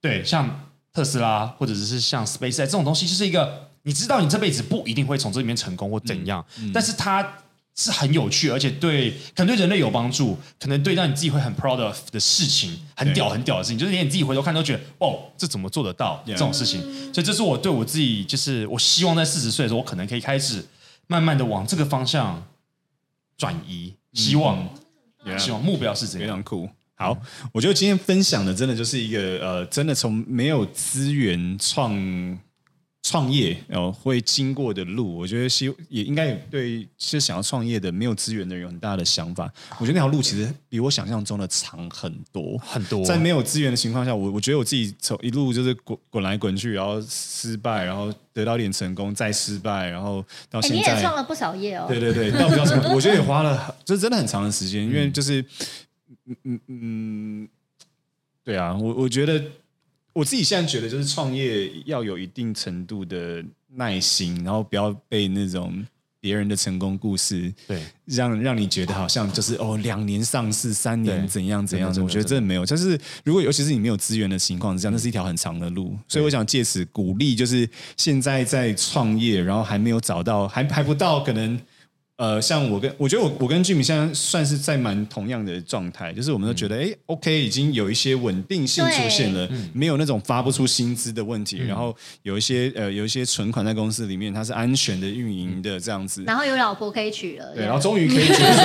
对，像特斯拉或者是像 SpaceX 这种东西，就是一个你知道你这辈子不一定会从这里面成功或怎样，但是它是很有趣，而且对可能对人类有帮助，可能对让你自己会很 proud of 的事情，很屌很屌的事情，就是连你自己回头看都觉得哦，这怎么做得到这种事情，所以这是我对我自己，就是我希望在四十岁的时候，我可能可以开始慢慢的往这个方向转移，希望。希望目标是这样。非常酷。好，我觉得今天分享的真的就是一个呃，真的从没有资源创创业哦、呃、会经过的路。我觉得希也应该有对是想要创业的没有资源的人有很大的想法。我觉得那条路其实比我想象中的长很多很多在没有资源的情况下，我我觉得我自己从一路就是滚滚来滚去，然后失败，然后得到一点成功，再失败，然后到哎，现在。你也创了不少业哦。对对对，到不了什么，我觉得也花了，就真的很长的时间，因为就是，嗯嗯嗯，对啊，我我觉得我自己现在觉得，就是创业要有一定程度的耐心，然后不要被那种别人的成功故事，对，让让你觉得好像就是哦，两年上市，三年怎样怎样我觉得真的没有。就是如果尤其是你没有资源的情况之下，那是一条很长的路。所以我想借此鼓励，就是现在在创业，然后还没有找到，还还不到可能。呃，像我跟我觉得我我跟 Jimmy 现在算是在蛮同样的状态，就是我们都觉得哎、欸、，OK，已经有一些稳定性出现了，没有那种发不出薪资的问题，然后有一些呃有一些存款在公司里面，它是安全的运营的这样子。然后有老婆可以娶了，对，然后终于可以 *laughs* 觉得说，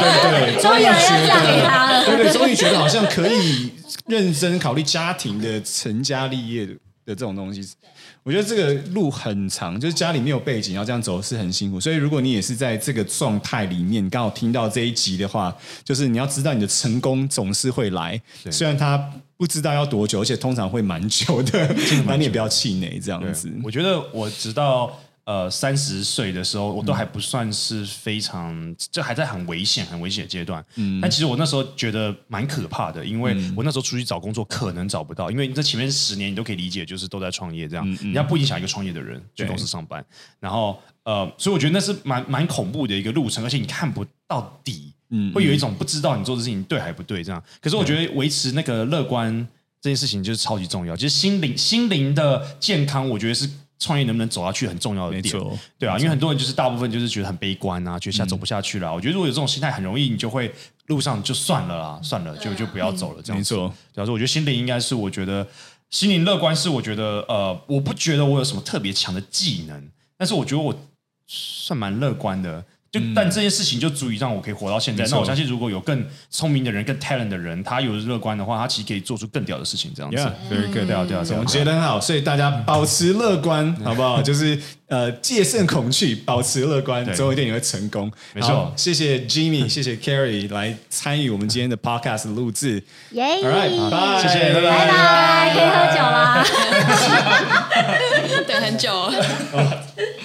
对对对，终于有人要嫁给他了，对对，终于觉得好像可以认真考虑家庭的成家立业的的这种东西。我觉得这个路很长，就是家里没有背景，要这样走是很辛苦。所以如果你也是在这个状态里面，刚好听到这一集的话，就是你要知道你的成功总是会来，虽然他不知道要多久，而且通常会蛮久的，*laughs* 那你也不要气馁这样子。我觉得我直到呃三十岁的时候，我都还不算是非常，这还在很危险、很危险的阶段。嗯，但其实我那时候觉得蛮可怕的，因为我那时候出去找工作可能找不到，因为你这前面十年你都可以理解，就是都在创业这样，人家不影响一个创业的人去公司上班。然后呃，所以我觉得那是蛮蛮恐怖的一个路程，而且你看不到底，嗯，会有一种不知道你做的事情对还不对这样。可是我觉得维持那个乐观这件事情就是超级重要，就是心灵心灵的健康，我觉得是。创业能不能走下去很重要的点，对啊，因为很多人就是大部分就是觉得很悲观啊，觉得现在走不下去了、啊。嗯、我觉得如果有这种心态，很容易你就会路上就算了啦，算了，就就不要走了。这样子，没错。主要是我觉得心灵应该是，我觉得心灵乐观是我觉得呃，我不觉得我有什么特别强的技能，但是我觉得我算蛮乐观的。就但这件事情就足以让我可以活到现在。嗯、那我相信，如果有更聪明的人、更 talent 的人，他有乐观的话，他其实可以做出更屌的事情。这样子 good，对啊，对啊，总结得很好。所以大家保持乐观，好不好？就是呃，戒慎恐惧，保持乐观，*laughs* 总有一天你会成功。没错，谢谢 Jimmy，谢谢 Carrie 来参与我们今天的 podcast 录制。耶 All right，拜，谢谢，拜拜拜，可以喝酒啦。*laughs* 等很久了。*laughs*